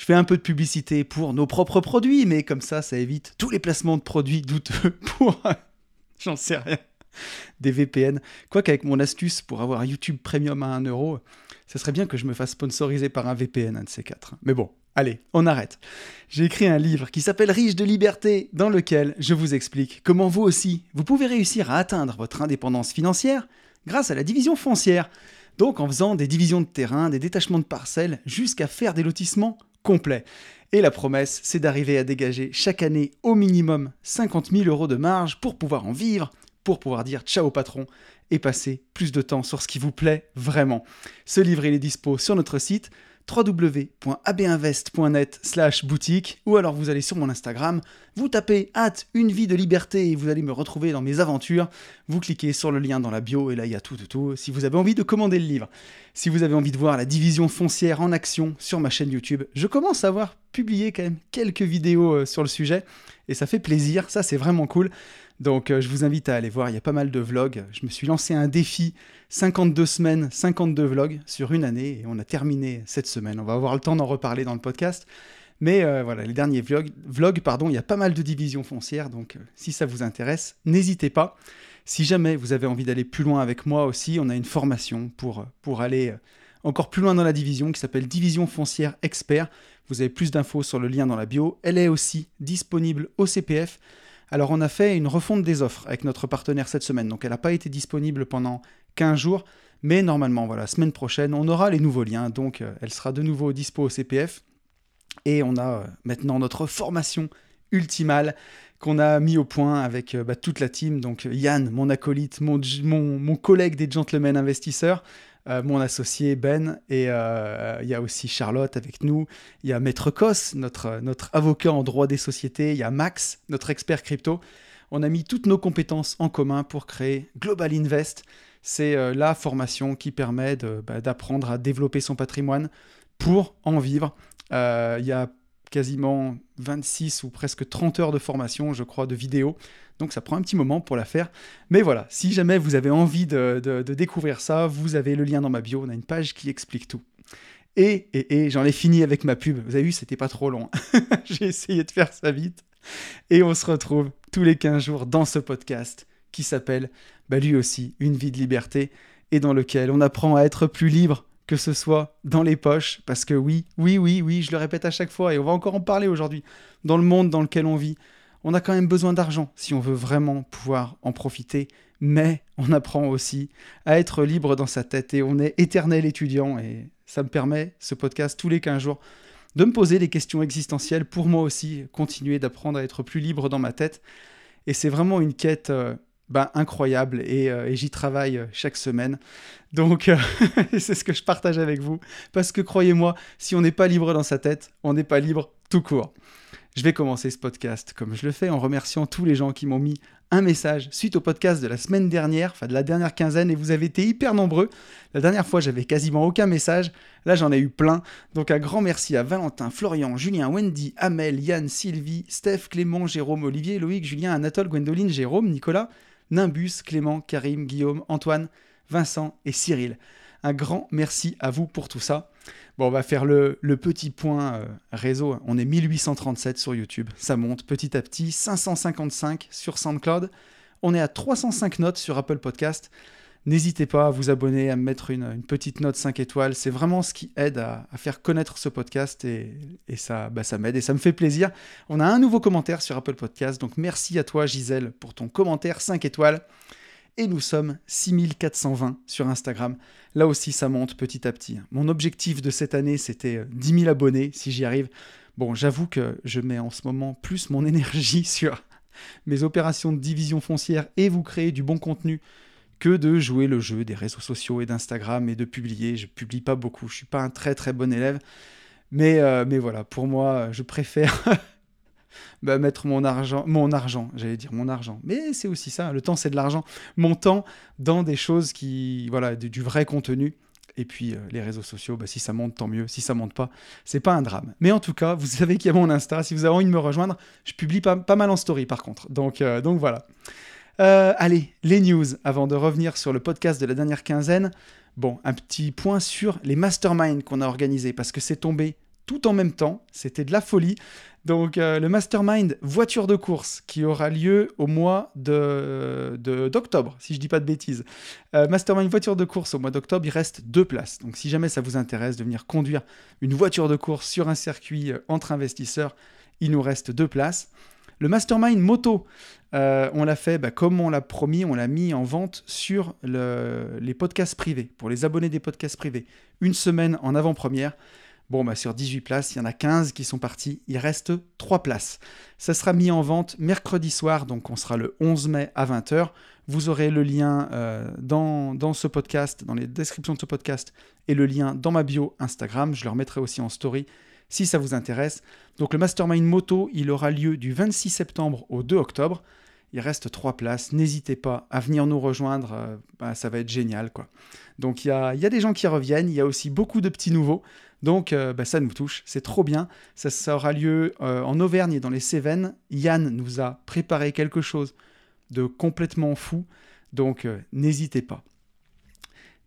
je fais un peu de publicité pour nos propres produits, mais comme ça, ça évite tous les placements de produits douteux pour... J'en sais rien. Des VPN. Quoique avec mon astuce pour avoir YouTube Premium à 1 euro, ça serait bien que je me fasse sponsoriser par un VPN, un de ces quatre. Mais bon, allez, on arrête. J'ai écrit un livre qui s'appelle Riche de liberté, dans lequel je vous explique comment vous aussi, vous pouvez réussir à atteindre votre indépendance financière grâce à la division foncière. Donc en faisant des divisions de terrain, des détachements de parcelles, jusqu'à faire des lotissements complet. Et la promesse, c'est d'arriver à dégager chaque année au minimum 50 000 euros de marge pour pouvoir en vivre, pour pouvoir dire ciao patron et passer plus de temps sur ce qui vous plaît vraiment. Ce livre, il est dispo sur notre site www.abinvest.net slash boutique ou alors vous allez sur mon Instagram, vous tapez hâte une vie de liberté et vous allez me retrouver dans mes aventures. Vous cliquez sur le lien dans la bio et là il y a tout, tout, tout. Si vous avez envie de commander le livre, si vous avez envie de voir la division foncière en action sur ma chaîne YouTube, je commence à avoir publié quand même quelques vidéos euh, sur le sujet et ça fait plaisir, ça c'est vraiment cool. Donc euh, je vous invite à aller voir, il y a pas mal de vlogs. Je me suis lancé un défi 52 semaines, 52 vlogs sur une année et on a terminé cette semaine. On va avoir le temps d'en reparler dans le podcast. Mais euh, voilà, les derniers vlogs, pardon, il y a pas mal de divisions foncières, donc euh, si ça vous intéresse, n'hésitez pas. Si jamais vous avez envie d'aller plus loin avec moi aussi, on a une formation pour aller encore plus loin dans la division qui s'appelle Division foncière expert. Vous avez plus d'infos sur le lien dans la bio. Elle est aussi disponible au CPF. Alors on a fait une refonte des offres avec notre partenaire cette semaine, donc elle n'a pas été disponible pendant 15 jours, mais normalement, voilà, semaine prochaine, on aura les nouveaux liens, donc euh, elle sera de nouveau dispo au CPF. Et on a euh, maintenant notre formation ultimale qu'on a mis au point avec euh, bah, toute la team, donc Yann, mon acolyte, mon, mon collègue des gentlemen investisseurs, euh, mon associé Ben, et euh, il y a aussi Charlotte avec nous, il y a Maître Cos, notre, notre avocat en droit des sociétés, il y a Max, notre expert crypto. On a mis toutes nos compétences en commun pour créer Global Invest. C'est euh, la formation qui permet bah, d'apprendre à développer son patrimoine pour en vivre. Il y a quasiment 26 ou presque 30 heures de formation, je crois, de vidéos. Donc ça prend un petit moment pour la faire. Mais voilà, si jamais vous avez envie de, découvrir ça, vous avez le lien dans ma bio. On a une page qui explique tout. Et, et, j'en ai fini avec ma pub. Vous avez vu, c'était pas trop long. J'ai essayé de faire ça vite. Et on se retrouve tous les 15 jours dans ce podcast qui s'appelle, bah lui aussi, Une vie de liberté, et dans lequel on apprend à être plus libre, que ce soit dans les poches, parce que oui, oui, oui, oui, je le répète à chaque fois, et on va encore en parler aujourd'hui, dans le monde dans lequel on vit, on a quand même besoin d'argent si on veut vraiment pouvoir en profiter, mais on apprend aussi à être libre dans sa tête et on est éternel étudiant et ça me permet, ce podcast, tous les 15 jours, de me poser des questions existentielles pour moi aussi, continuer d'apprendre à être plus libre dans ma tête. Et c'est vraiment une quête euh, ben, incroyable et, euh, j'y travaille euh, chaque semaine. Donc c'est ce que je partage avec vous. Parce que croyez-moi, si on n'est pas libre dans sa tête, on n'est pas libre tout court. Je vais commencer ce podcast comme je le fais en remerciant tous les gens qui m'ont mis un message suite au podcast de la semaine dernière, enfin de la dernière quinzaine, et vous avez été hyper nombreux. La dernière fois, j'avais quasiment aucun message. Là, j'en ai eu plein. Donc, un grand merci à Valentin, Florian, Julien, Wendy, Amel, Yann, Sylvie, Steph, Clément, Jérôme, Olivier, Loïc, Julien, Anatole, Gwendoline, Jérôme, Nicolas, Nimbus, Clément, Karim, Guillaume, Antoine, Vincent et Cyril. Un grand merci à vous pour tout ça. Bon, on va faire le, petit point euh, réseau. On est 1837 sur YouTube. Ça monte petit à petit. 555 sur SoundCloud. On est à 305 notes sur Apple Podcast. N'hésitez pas à vous abonner, à me mettre une, petite note 5 étoiles. C'est vraiment ce qui aide à, faire connaître ce podcast et, ça, bah, ça m'aide et ça me fait plaisir. On a un nouveau commentaire sur Apple Podcast. Donc merci à toi Gisèle pour ton commentaire 5 étoiles et nous sommes 6420 sur Instagram. Là aussi, ça monte petit à petit. Mon objectif de cette année, c'était 10 euh, 000 abonnés, si j'y arrive. Bon, j'avoue que je mets en ce moment plus mon énergie sur mes opérations de division foncière et vous créer du bon contenu que de jouer le jeu des réseaux sociaux et d'Instagram et de publier. Je publie pas beaucoup, je suis pas un très très bon élève. Mais, euh, mais voilà, pour moi, je préfère bah, mettre mon argent, mon argent, j'allais dire mon argent, mais c'est aussi ça, le temps c'est de l'argent, mon temps dans des choses qui, voilà, du, vrai contenu. Et puis euh, les réseaux sociaux, bah, si ça monte, tant mieux. Si ça monte pas, c'est pas un drame. Mais en tout cas, vous savez qu'il y a mon Insta. Si vous avez envie de me rejoindre, je publie pas, mal en story par contre. Donc, euh, donc voilà. Euh, allez, les news avant de revenir sur le podcast de la dernière quinzaine. Bon, un petit point sur les masterminds qu'on a organisés parce que c'est tombé tout en même temps. C'était de la folie. Donc euh, le mastermind voiture de course qui aura lieu au mois de, d'octobre, si je dis pas de bêtises. Euh, mastermind voiture de course au mois d'octobre, il reste deux places. Donc si jamais ça vous intéresse de venir conduire une voiture de course sur un circuit entre investisseurs, il nous reste deux places. Le mastermind moto, on l'a fait bah, comme on l'a promis, on l'a mis en vente sur les podcasts privés, pour les abonnés des podcasts privés. Une semaine en avant-première. Bon, bah, sur 18 places, il y en a 15 qui sont partis. Il reste 3 places. Ça sera mis en vente mercredi soir, donc on sera le 11 mai à 20h. Vous aurez le lien euh, dans, ce podcast, dans les descriptions de ce podcast, et le lien dans ma bio Instagram. Je le remettrai aussi en story si ça vous intéresse. Donc le Mastermind Moto, il aura lieu du 26 septembre au 2 octobre. Il reste 3 places. N'hésitez pas à venir nous rejoindre. Euh, bah, ça va être génial. quoi. Donc il y a, des gens qui reviennent. Il y a aussi beaucoup de petits nouveaux. Donc euh, bah, ça nous touche, c'est trop bien. Ça, aura lieu euh, en Auvergne et dans les Cévennes. Yann nous a préparé quelque chose de complètement fou, donc n'hésitez pas.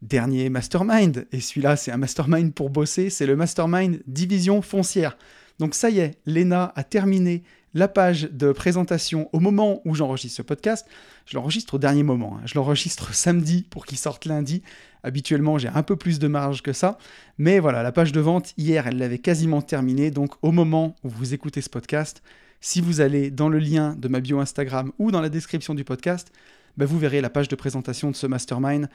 Dernier mastermind, et celui-là c'est un mastermind pour bosser, c'est le mastermind division foncière. Donc ça y est, Lena a terminé la page de présentation au moment où j'enregistre ce podcast. Je l'enregistre au dernier moment. Hein. Je l'enregistre samedi pour qu'il sorte lundi. Habituellement, j'ai un peu plus de marge que ça. Mais voilà, la page de vente, hier, elle l'avait quasiment terminée. Donc au moment où vous écoutez ce podcast, si vous allez dans le lien de ma bio Instagram ou dans la description du podcast, bah, vous verrez la page de présentation de ce mastermind.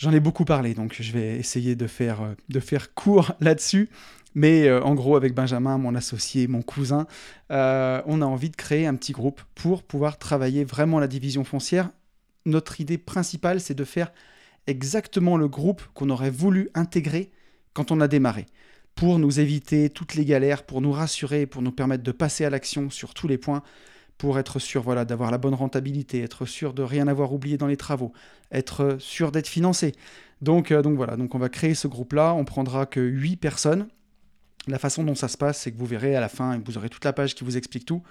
J'en ai beaucoup parlé, donc je vais essayer de faire, euh, de faire court là-dessus. Mais euh, en gros, avec Benjamin, mon associé, mon cousin, euh, on a envie de créer un petit groupe pour pouvoir travailler vraiment la division foncière. Notre idée principale, c'est de faire exactement le groupe qu'on aurait voulu intégrer quand on a démarré, pour nous éviter toutes les galères, pour nous rassurer, pour nous permettre de passer à l'action sur tous les points, pour être sûr voilà, d'avoir la bonne rentabilité, être sûr de rien avoir oublié dans les travaux, être sûr d'être financé. Donc, euh, donc voilà, donc on va créer ce groupe-là, on prendra que 8 personnes, la façon dont ça se passe, c'est que vous verrez à la fin, vous aurez toute la page qui vous explique tout.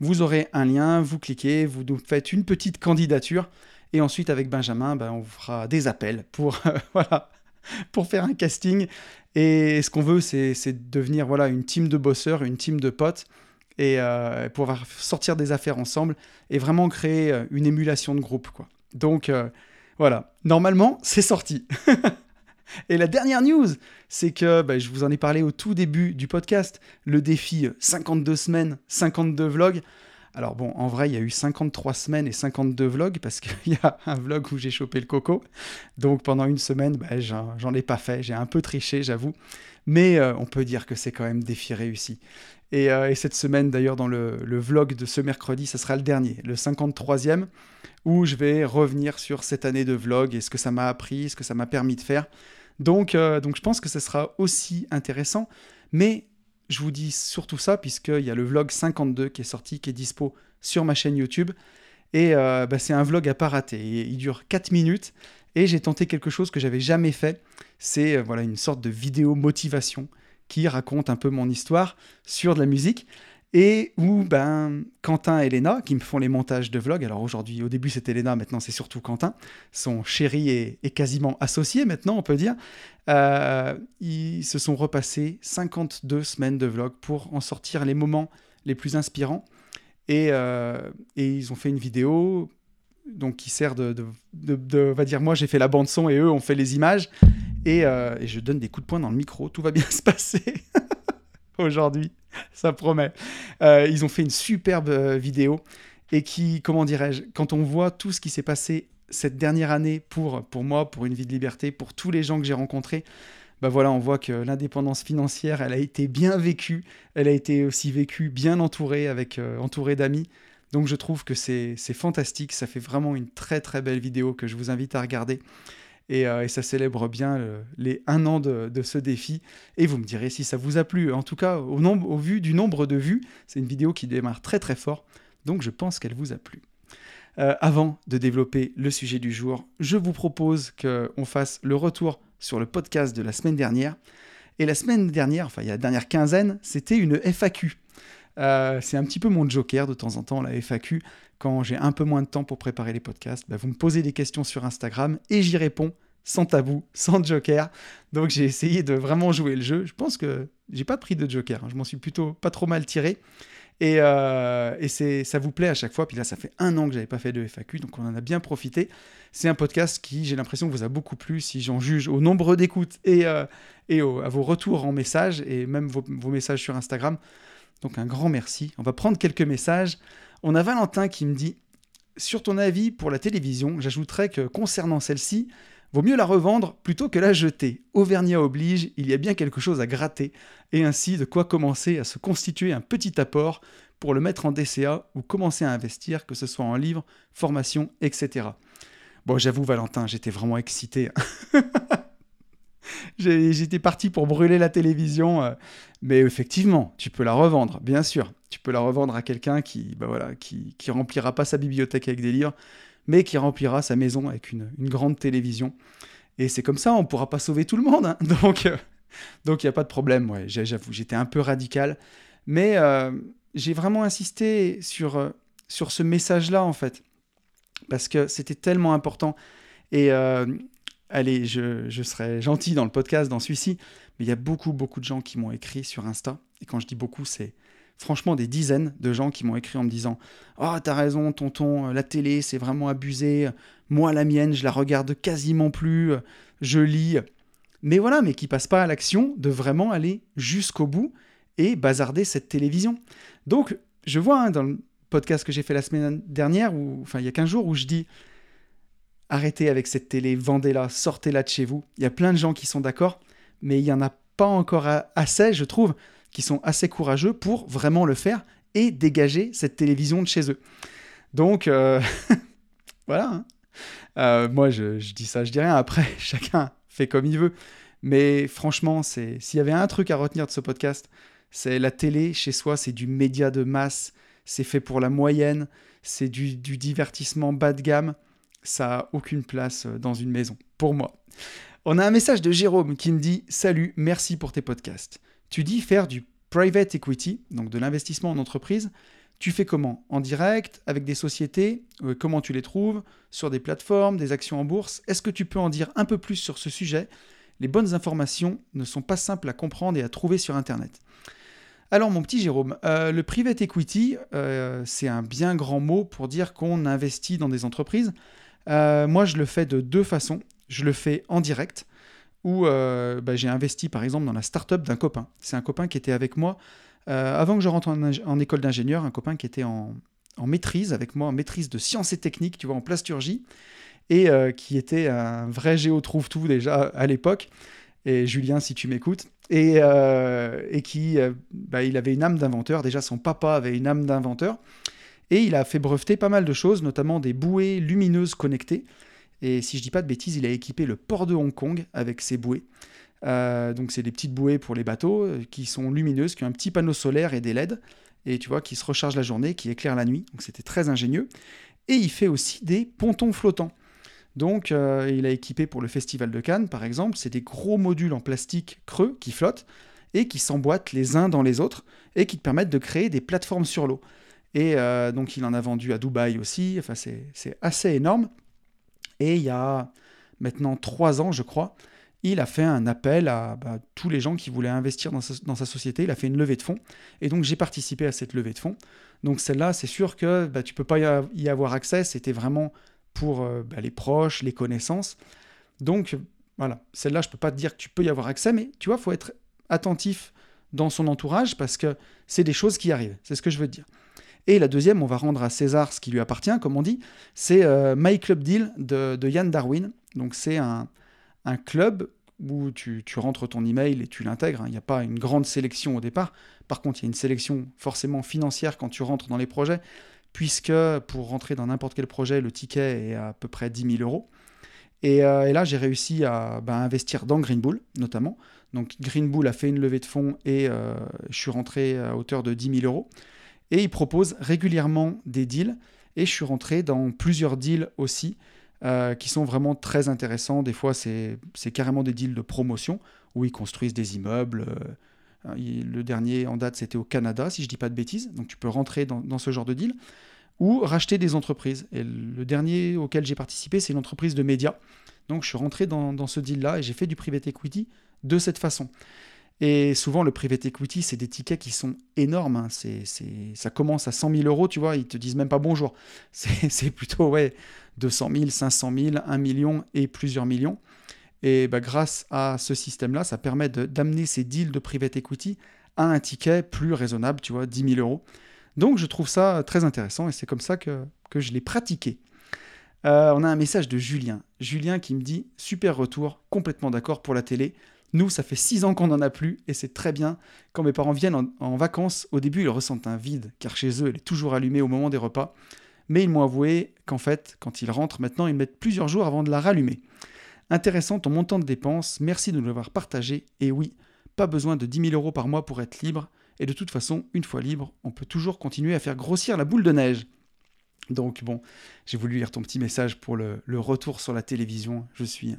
Vous aurez un lien, vous cliquez, vous faites une petite candidature, et ensuite avec Benjamin, ben, on vous fera des appels pour, voilà, pour faire un casting. Et ce qu'on veut, c'est devenir voilà, une team de bosseurs, une team de potes, et euh, pouvoir sortir des affaires ensemble, et vraiment créer euh, une émulation de groupe. Quoi. Donc euh, voilà, normalement, c'est sorti. Et la dernière news, c'est que bah, je vous en ai parlé au tout début du podcast, le défi 52 semaines, 52 vlogs. Alors bon, en vrai, il y a eu 53 semaines et 52 vlogs parce qu'il y a un vlog où j'ai chopé le coco. Donc pendant une semaine, bah, j'en ai pas fait. J'ai un peu triché, j'avoue. Mais euh, on peut dire que c'est quand même défi réussi. Et, euh, cette semaine, d'ailleurs, dans le, le, vlog de ce mercredi, ça sera le dernier, le 53e, où je vais revenir sur cette année de vlog et ce que ça m'a appris, ce que ça m'a permis de faire. Donc, euh, donc je pense que ce sera aussi intéressant. Mais je vous dis surtout ça, puisqu'il y a le vlog 52 qui est sorti, qui est dispo sur ma chaîne YouTube. Et euh, bah, c'est un vlog à pas rater. Il dure 4 minutes. Et j'ai tenté quelque chose que j'avais jamais fait. C'est euh, voilà, une sorte de vidéo motivation qui raconte un peu mon histoire sur de la musique et où ben, Quentin et Léna, qui me font les montages de vlogs, alors aujourd'hui, au début c'était Léna, maintenant c'est surtout Quentin, son chéri est, quasiment associé maintenant, on peut dire, euh, ils se sont repassés 52 semaines de vlogs pour en sortir les moments les plus inspirants. Et, euh, et ils ont fait une vidéo donc qui sert de, de, de, va dire, moi j'ai fait la bande son et eux ont fait les images. Et, euh, et je donne des coups de poing dans le micro, tout va bien se passer aujourd'hui. ça promet. Euh, ils ont fait une superbe euh, vidéo et qui, comment dirais-je, quand on voit tout ce qui s'est passé cette dernière année pour, pour moi, pour une vie de liberté, pour tous les gens que j'ai rencontrés, bah voilà, on voit que l'indépendance financière, elle a été bien vécue, elle a été aussi vécue bien entourée, avec euh, entourée d'amis. Donc je trouve que c'est fantastique, ça fait vraiment une très très belle vidéo que je vous invite à regarder. Et, euh, ça célèbre bien les un an de, ce défi. Et vous me direz si ça vous a plu. En tout cas, au, vu du nombre de vues, c'est une vidéo qui démarre très très fort. Donc je pense qu'elle vous a plu. avant de développer le sujet du jour, je vous propose qu'on fasse le retour sur le podcast de la semaine dernière. Et la semaine dernière, enfin il y a la dernière quinzaine, c'était une FAQ. Euh, c'est un petit peu mon joker de temps en temps, la FAQ. Quand j'ai un peu moins de temps pour préparer les podcasts, bah, vous me posez des questions sur Instagram et j'y réponds sans tabou, sans joker. Donc j'ai essayé de vraiment jouer le jeu. Je pense que j'ai pas pris de joker, hein. je m'en suis plutôt pas trop mal tiré. Et, euh, et c'est, ça vous plaît à chaque fois. Puis là, ça fait un an que j'avais pas fait de FAQ, donc on en a bien profité. C'est un podcast qui, j'ai l'impression, vous a beaucoup plu si j'en juge au nombre d'écoutes et, euh, à vos retours en message et même vos messages sur Instagram. Donc un grand merci. On va prendre quelques messages. On a Valentin qui me dit Sur ton avis pour la télévision, j'ajouterais que concernant celle-ci, vaut mieux la revendre plutôt que la jeter. Auvergnat oblige, il y a bien quelque chose à gratter, et ainsi de quoi commencer à se constituer un petit apport pour le mettre en DCA ou commencer à investir, que ce soit en livres, formation, etc. Bon, j'avoue, Valentin, j'étais vraiment excité. J'étais parti pour brûler la télévision, euh, mais effectivement, tu peux la revendre, bien sûr. Tu peux la revendre à quelqu'un qui, bah voilà, qui, qui remplira pas sa bibliothèque avec des livres, mais qui remplira sa maison avec une, grande télévision. Et c'est comme ça, on pourra pas sauver tout le monde. Hein. Donc, euh, donc il n'y a pas de problème. Ouais, j'avoue, j'étais un peu radical, mais euh, j'ai vraiment insisté sur sur ce message-là en fait, parce que c'était tellement important. Et allez, je, serai gentil dans le podcast, dans celui-ci, mais il y a beaucoup, beaucoup de gens qui m'ont écrit sur Insta. Et quand je dis beaucoup, c'est franchement des dizaines de gens qui m'ont écrit en me disant Oh, t'as raison, tonton, la télé, c'est vraiment abusé. Moi, la mienne, je la regarde quasiment plus. Je lis. Mais voilà, mais qui passent pas à l'action de vraiment aller jusqu'au bout et bazarder cette télévision. Donc, je vois hein, dans le podcast que j'ai fait la semaine dernière, ou enfin il y a 15 jours, où je dis arrêtez avec cette télé, vendez-la, sortez-la de chez vous. Il y a plein de gens qui sont d'accord, mais il n'y en a pas encore assez, je trouve, qui sont assez courageux pour vraiment le faire et dégager cette télévision de chez eux. Donc, euh, voilà. Hein. Euh, moi, je, dis ça, je dis rien. Après, chacun fait comme il veut. Mais franchement, s'il y avait un truc à retenir de ce podcast, c'est la télé chez soi, c'est du média de masse, c'est fait pour la moyenne, c'est du divertissement bas de gamme ça n'a aucune place euh, dans une maison, pour moi. On a un message de Jérôme qui me dit Salut, merci pour tes podcasts. Tu dis faire du private equity, donc de l'investissement en entreprise. Tu fais comment? En direct, avec des sociétés? Euh, Comment tu les trouves? Sur des plateformes, des actions en bourse? Est-ce que tu peux en dire un peu plus sur ce sujet? Les bonnes informations ne sont pas simples à comprendre et à trouver sur Internet. Alors mon petit Jérôme, euh, le private equity, c'est un bien grand mot pour dire qu'on investit dans des entreprises. Euh, moi, je le fais de deux façons. Je le fais en direct, où euh, bah, j'ai investi par exemple dans la start-up d'un copain. C'est un copain qui était avec moi euh, avant que je rentre en, école d'ingénieur, un copain qui était en, maîtrise avec moi, en maîtrise de sciences et techniques, tu vois, en plasturgie, et qui était un vrai géo trouve-tout déjà à l'époque. Et Julien, si tu m'écoutes, et, et qui, bah, il avait une âme d'inventeur. Déjà, son papa avait une âme d'inventeur. Et il a fait breveter pas mal de choses, notamment des bouées lumineuses connectées. Et si je dis pas de bêtises, il a équipé le port de Hong Kong avec ces bouées. Euh, donc c'est des petites bouées pour les bateaux euh, qui sont lumineuses, qui ont un petit panneau solaire et des LED, et tu vois, qui se rechargent la journée, qui éclairent la nuit. Donc c'était très ingénieux. Et il fait aussi des pontons flottants. Donc euh, il a équipé pour le Festival de Cannes, par exemple, c'est des gros modules en plastique creux qui flottent et qui s'emboîtent les uns dans les autres et qui te permettent de créer des plateformes sur l'eau. Et euh, donc il en a vendu à Dubaï aussi, enfin c'est assez énorme. Et il y a maintenant trois ans, je crois, il a fait un appel à bah, tous les gens qui voulaient investir dans sa, société. Il a fait une levée de fonds. Et donc j'ai participé à cette levée de fonds. Donc celle-là, c'est sûr que bah, tu ne peux pas y avoir accès. C'était vraiment pour euh, bah, les proches, les connaissances. Donc voilà, celle-là, je ne peux pas te dire que tu peux y avoir accès, mais tu vois, il faut être attentif dans son entourage parce que c'est des choses qui arrivent. C'est ce que je veux te dire. Et la deuxième, on va rendre à César ce qui lui appartient, comme on dit, c'est euh, My Club Deal de, Yann Darwin. Donc c'est un, club où tu, rentres ton email et tu l'intègres. Hein. Il n'y a pas une grande sélection au départ. Par contre, il y a une sélection forcément financière quand tu rentres dans les projets, puisque pour rentrer dans n'importe quel projet, le ticket est à peu près 10 000 euros. Et, euh, là, j'ai réussi à bah, investir dans Green Bull, notamment. Donc Green Bull a fait une levée de fonds et euh, je suis rentré à hauteur de 10 000 euros. Et il propose régulièrement des deals. Et je suis rentré dans plusieurs deals aussi euh, qui sont vraiment très intéressants. Des fois, c'est carrément des deals de promotion où ils construisent des immeubles. le dernier en date, c'était au Canada, si je ne dis pas de bêtises. Donc tu peux rentrer dans, dans ce genre de deal ou racheter des entreprises. Et le dernier auquel j'ai participé, c'est une entreprise de médias. Donc je suis rentré dans, ce deal-là et j'ai fait du private equity de cette façon. Et souvent, le private equity, c'est des tickets qui sont énormes. Hein. C'est, ça commence à 100 000 euros, tu vois, ils te disent même pas bonjour. C'est, plutôt ouais, 200 000, 500 000, 1 million et plusieurs millions. Et bah, grâce à ce système-là, ça permet d'amener ces deals de private equity à un ticket plus raisonnable, tu vois, 10 000 euros. Donc je trouve ça très intéressant et c'est comme ça que, je l'ai pratiqué. Euh, on a un message de Julien. Julien qui me dit Super retour, complètement d'accord pour la télé. Nous, ça fait six ans qu'on n'en a plus et c'est très bien. Quand mes parents viennent en, vacances, au début, ils ressentent un vide car chez eux, elle est toujours allumée au moment des repas. Mais ils m'ont avoué qu'en fait, quand ils rentrent maintenant, ils mettent plusieurs jours avant de la rallumer. Intéressant ton montant de dépenses, merci de nous l'avoir partagé. Et oui, pas besoin de 10 000 euros par mois pour être libre. Et de toute façon, une fois libre, on peut toujours continuer à faire grossir la boule de neige. Donc bon, j'ai voulu lire ton petit message pour le, retour sur la télévision. Je suis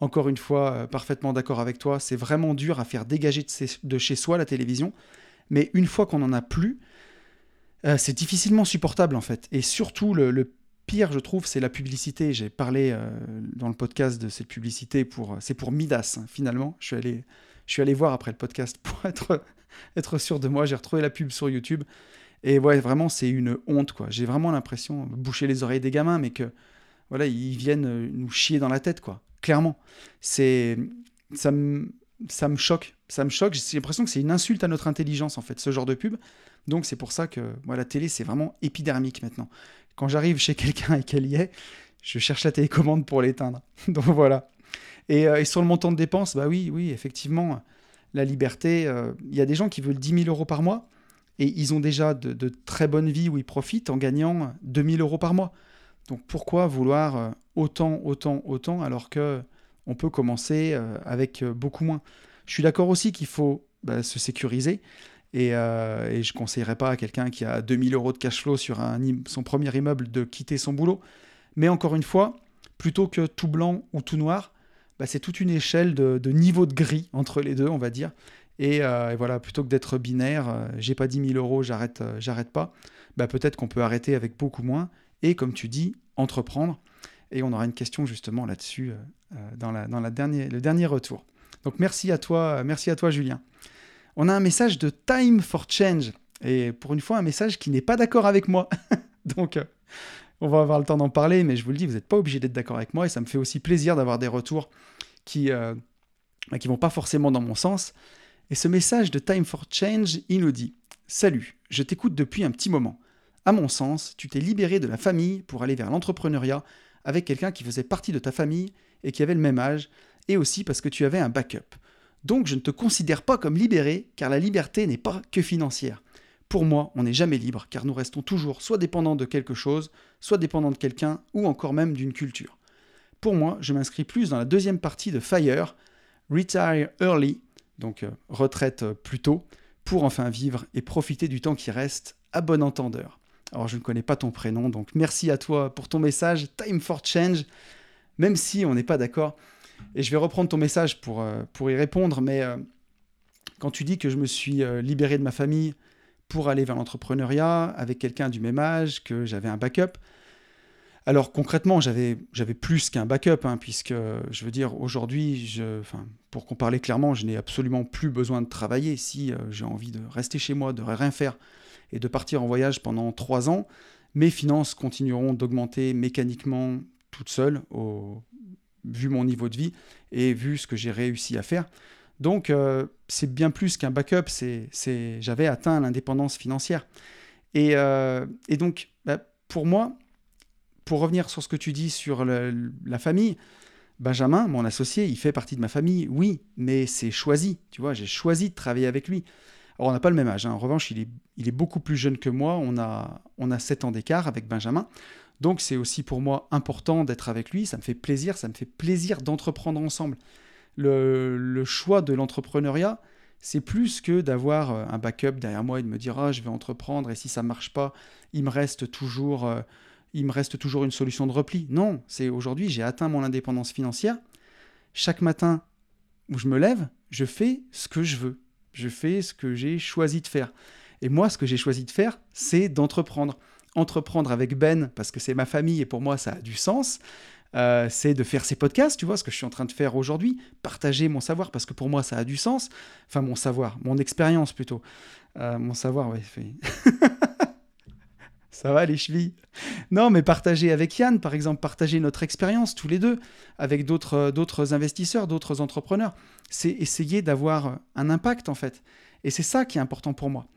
encore une fois euh, parfaitement d'accord avec toi. C'est vraiment dur à faire dégager de, chez soi la télévision. Mais une fois qu'on n'en a plus, euh, c'est difficilement supportable en fait. Et surtout, le, pire, je trouve, c'est la publicité. J'ai parlé euh, dans le podcast de cette publicité pour, c'est pour Midas hein, finalement. Je suis allé, je suis allé voir après le podcast pour être être sûr de moi. J'ai retrouvé la pub sur YouTube. Et ouais, vraiment, c'est une honte, quoi. J'ai vraiment l'impression boucher les oreilles des gamins, mais que, voilà, ils viennent nous chier dans la tête, quoi. Clairement. C'est. Ça me. Ça me choque, ça me choque. J'ai l'impression que c'est une insulte à notre intelligence, en fait, ce genre de pub. Donc, c'est pour ça que moi, la télé, c'est vraiment épidermique maintenant. Quand j'arrive chez quelqu'un et qu'elle y est, je cherche la télécommande pour l'éteindre. Donc, voilà. Et, euh, et, sur le montant de dépenses, bah oui, oui, effectivement, la liberté. Euh, il y a des gens qui veulent 10 000 euros par mois et ils ont déjà de, très bonnes vies où ils profitent en gagnant 2 000 euros par mois. Donc pourquoi vouloir euh, autant, autant, autant alors que on peut commencer euh, avec beaucoup moins? Je suis d'accord aussi qu'il faut bah, se sécuriser et, je ne conseillerais pas à quelqu'un qui a 000 euros de cash flow sur son premier immeuble de quitter son boulot. Mais encore une fois, plutôt que tout blanc ou tout noir, bah, c'est toute une échelle de, niveau de gris entre les deux, on va dire. Et, euh, voilà, plutôt que d'être binaire, euh, j'ai pas 10 000 euros, j'arrête, euh, j'arrête pas, bah, peut-être qu'on peut arrêter avec beaucoup moins et, comme tu dis, entreprendre. Et on aura une question justement là-dessus dans, la, dans la le dernier retour. Donc merci à toi, merci à toi Julien. On a un message de Time for Change. Et pour une fois, un message qui n'est pas d'accord avec moi. Donc, on va avoir le temps d'en parler, mais je vous le dis, vous n'êtes pas obligé d'être d'accord avec moi, et ça me fait aussi plaisir d'avoir des retours qui euh, vont pas forcément dans mon sens. Et ce message de Time for Change, il nous dit Salut, je t'écoute depuis un petit moment. À mon sens, tu t'es libéré de la famille pour aller vers l'entrepreneuriat avec quelqu'un qui faisait partie de ta famille et qui avait le même âge, et aussi parce que tu avais un backup. Donc je ne te considère pas comme libéré, car la liberté n'est pas que financière. Pour moi, on n'est jamais libre, car nous restons toujours soit dépendants de quelque chose, soit dépendants de quelqu'un, ou encore même d'une culture. Pour moi, je m'inscris plus dans la deuxième partie de Fire, Retire Early, donc euh, retraite euh, plus tôt, pour enfin vivre et profiter du temps qui reste à bon entendeur. Alors je ne connais pas ton prénom, donc merci à toi pour ton message, Time for Change, même si on n'est pas d'accord. Et je vais reprendre ton message pour, euh, pour y répondre, mais quand tu dis que je me suis libéré de ma famille pour aller vers l'entrepreneuriat avec quelqu'un du même âge, que j'avais un backup. Alors concrètement, j'avais, plus qu'un backup, hein, puisque je veux dire, aujourd'hui, pour qu'on parle clairement, je n'ai absolument plus besoin de travailler. Si euh, j'ai envie de rester chez moi, de rien faire et de partir en voyage pendant trois ans, mes finances continueront d'augmenter mécaniquement toutes seules, vu mon niveau de vie et vu ce que j'ai réussi à faire. Donc, euh, c'est bien plus qu'un backup, j'avais atteint l'indépendance financière. Et, euh, donc, bah, pour moi, pour revenir sur ce que tu dis sur la famille, Benjamin, mon associé, il fait partie de ma famille, oui, mais c'est choisi, tu vois, j'ai choisi de travailler avec lui. Alors, on n'a pas le même âge, hein. en revanche, il est, beaucoup plus jeune que moi, on a, on a 7 ans d'écart avec Benjamin. Donc c'est aussi pour moi important d'être avec lui, ça me fait plaisir, ça me fait plaisir d'entreprendre ensemble. Le, choix de l'entrepreneuriat, c'est plus que d'avoir euh, un backup derrière moi et de me dire ah je vais entreprendre et si ça marche pas, il me reste toujours euh, il me reste toujours une solution de repli. Non, c'est aujourd'hui j'ai atteint mon indépendance financière. Chaque matin où je me lève, je fais ce que je veux. Je fais ce que j'ai choisi de faire. Et moi, ce que j'ai choisi de faire, c'est d'entreprendre. Entreprendre avec Ben, parce que c'est ma famille et pour moi, ça a du sens. Euh, c'est de faire ces podcasts, tu vois, ce que je suis en train de faire aujourd'hui, partager mon savoir, parce que pour moi, ça a du sens. Enfin, mon savoir, mon expérience plutôt. Euh, mon savoir, ouais. Ça va les chevilles? Non, mais partager avec Yann, par exemple, partager notre expérience tous les deux, avec d'autres, euh, investisseurs, d'autres entrepreneurs, c'est essayer d'avoir un impact en fait. Et c'est ça qui est important pour moi.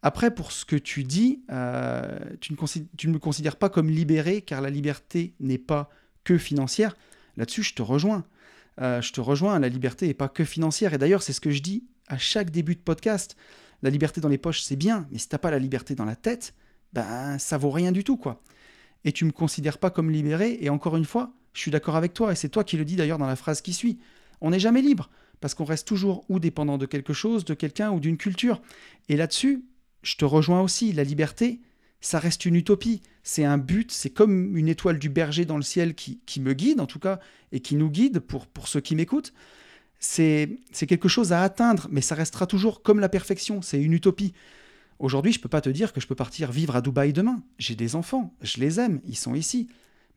Après, pour ce que tu dis, euh, tu, ne me considères pas comme libéré, car la liberté n'est pas que financière. Là-dessus, je te rejoins. Euh, je te rejoins, la liberté n'est pas que financière. Et d'ailleurs, c'est ce que je dis à chaque début de podcast. La liberté dans les poches, c'est bien, mais si tu n'as pas la liberté dans la tête, ben ça vaut rien du tout, quoi. Et tu me considères pas comme libéré. Et encore une fois, je suis d'accord avec toi, et c'est toi qui le dis d'ailleurs dans la phrase qui suit. On n'est jamais libre, parce qu'on reste toujours ou dépendant de quelque chose, de quelqu'un ou d'une culture. Et là-dessus, je te rejoins aussi, la liberté, ça reste une utopie. C'est un but, c'est comme une étoile du berger dans le ciel qui, me guide, en tout cas, et qui nous guide pour, pour ceux qui m'écoutent. C'est quelque chose à atteindre, mais ça restera toujours comme la perfection, c'est une utopie. Aujourd'hui, je ne peux pas te dire que je peux partir vivre à Dubaï demain. J'ai des enfants, je les aime, ils sont ici.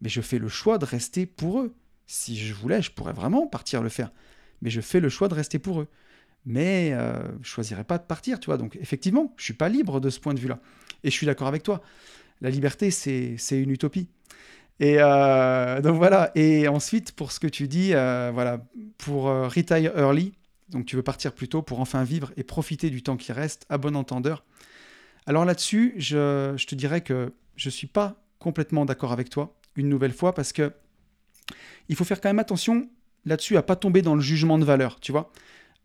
Mais je fais le choix de rester pour eux. Si je voulais, je pourrais vraiment partir le faire. Mais je fais le choix de rester pour eux mais euh, je ne choisirais pas de partir, tu vois. Donc effectivement, je suis pas libre de ce point de vue-là. Et je suis d'accord avec toi. La liberté, c'est une utopie. Et euh, donc voilà. Et ensuite, pour ce que tu dis, euh, voilà, pour retire early, donc tu veux partir plus tôt pour enfin vivre et profiter du temps qui reste, à bon entendeur. Alors là-dessus, je, te dirais que je suis pas complètement d'accord avec toi, une nouvelle fois, parce que il faut faire quand même attention là-dessus à pas tomber dans le jugement de valeur, tu vois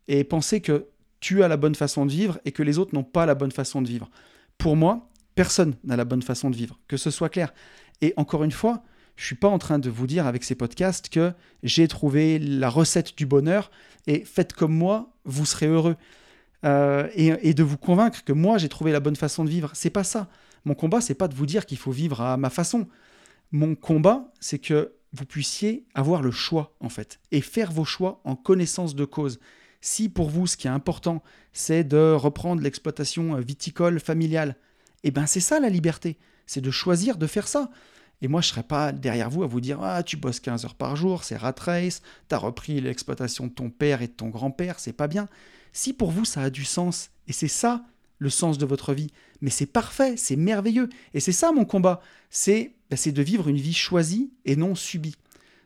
et penser que tu as la bonne façon de vivre et que les autres n'ont pas la bonne façon de vivre. Pour moi, personne n'a la bonne façon de vivre, que ce soit clair. Et encore une fois, je suis pas en train de vous dire avec ces podcasts que j'ai trouvé la recette du bonheur et faites comme moi, vous serez heureux. Euh, et, de vous convaincre que moi j'ai trouvé la bonne façon de vivre. C'est pas ça. Mon combat, c'est pas de vous dire qu'il faut vivre à ma façon. Mon combat, c'est que vous puissiez avoir le choix en fait et faire vos choix en connaissance de cause. Si pour vous, ce qui est important, c'est de reprendre l'exploitation euh, viticole familiale, eh bien c'est ça la liberté, c'est de choisir de faire ça. Et moi, je ne serais pas derrière vous à vous dire Ah, tu bosses 15 heures par jour, c'est rat race, tu as repris l'exploitation de ton père et de ton grand-père, c'est pas bien. Si pour vous, ça a du sens, et c'est ça le sens de votre vie, mais c'est parfait, c'est merveilleux. Et c'est ça mon combat, c'est bah, de vivre une vie choisie et non subie.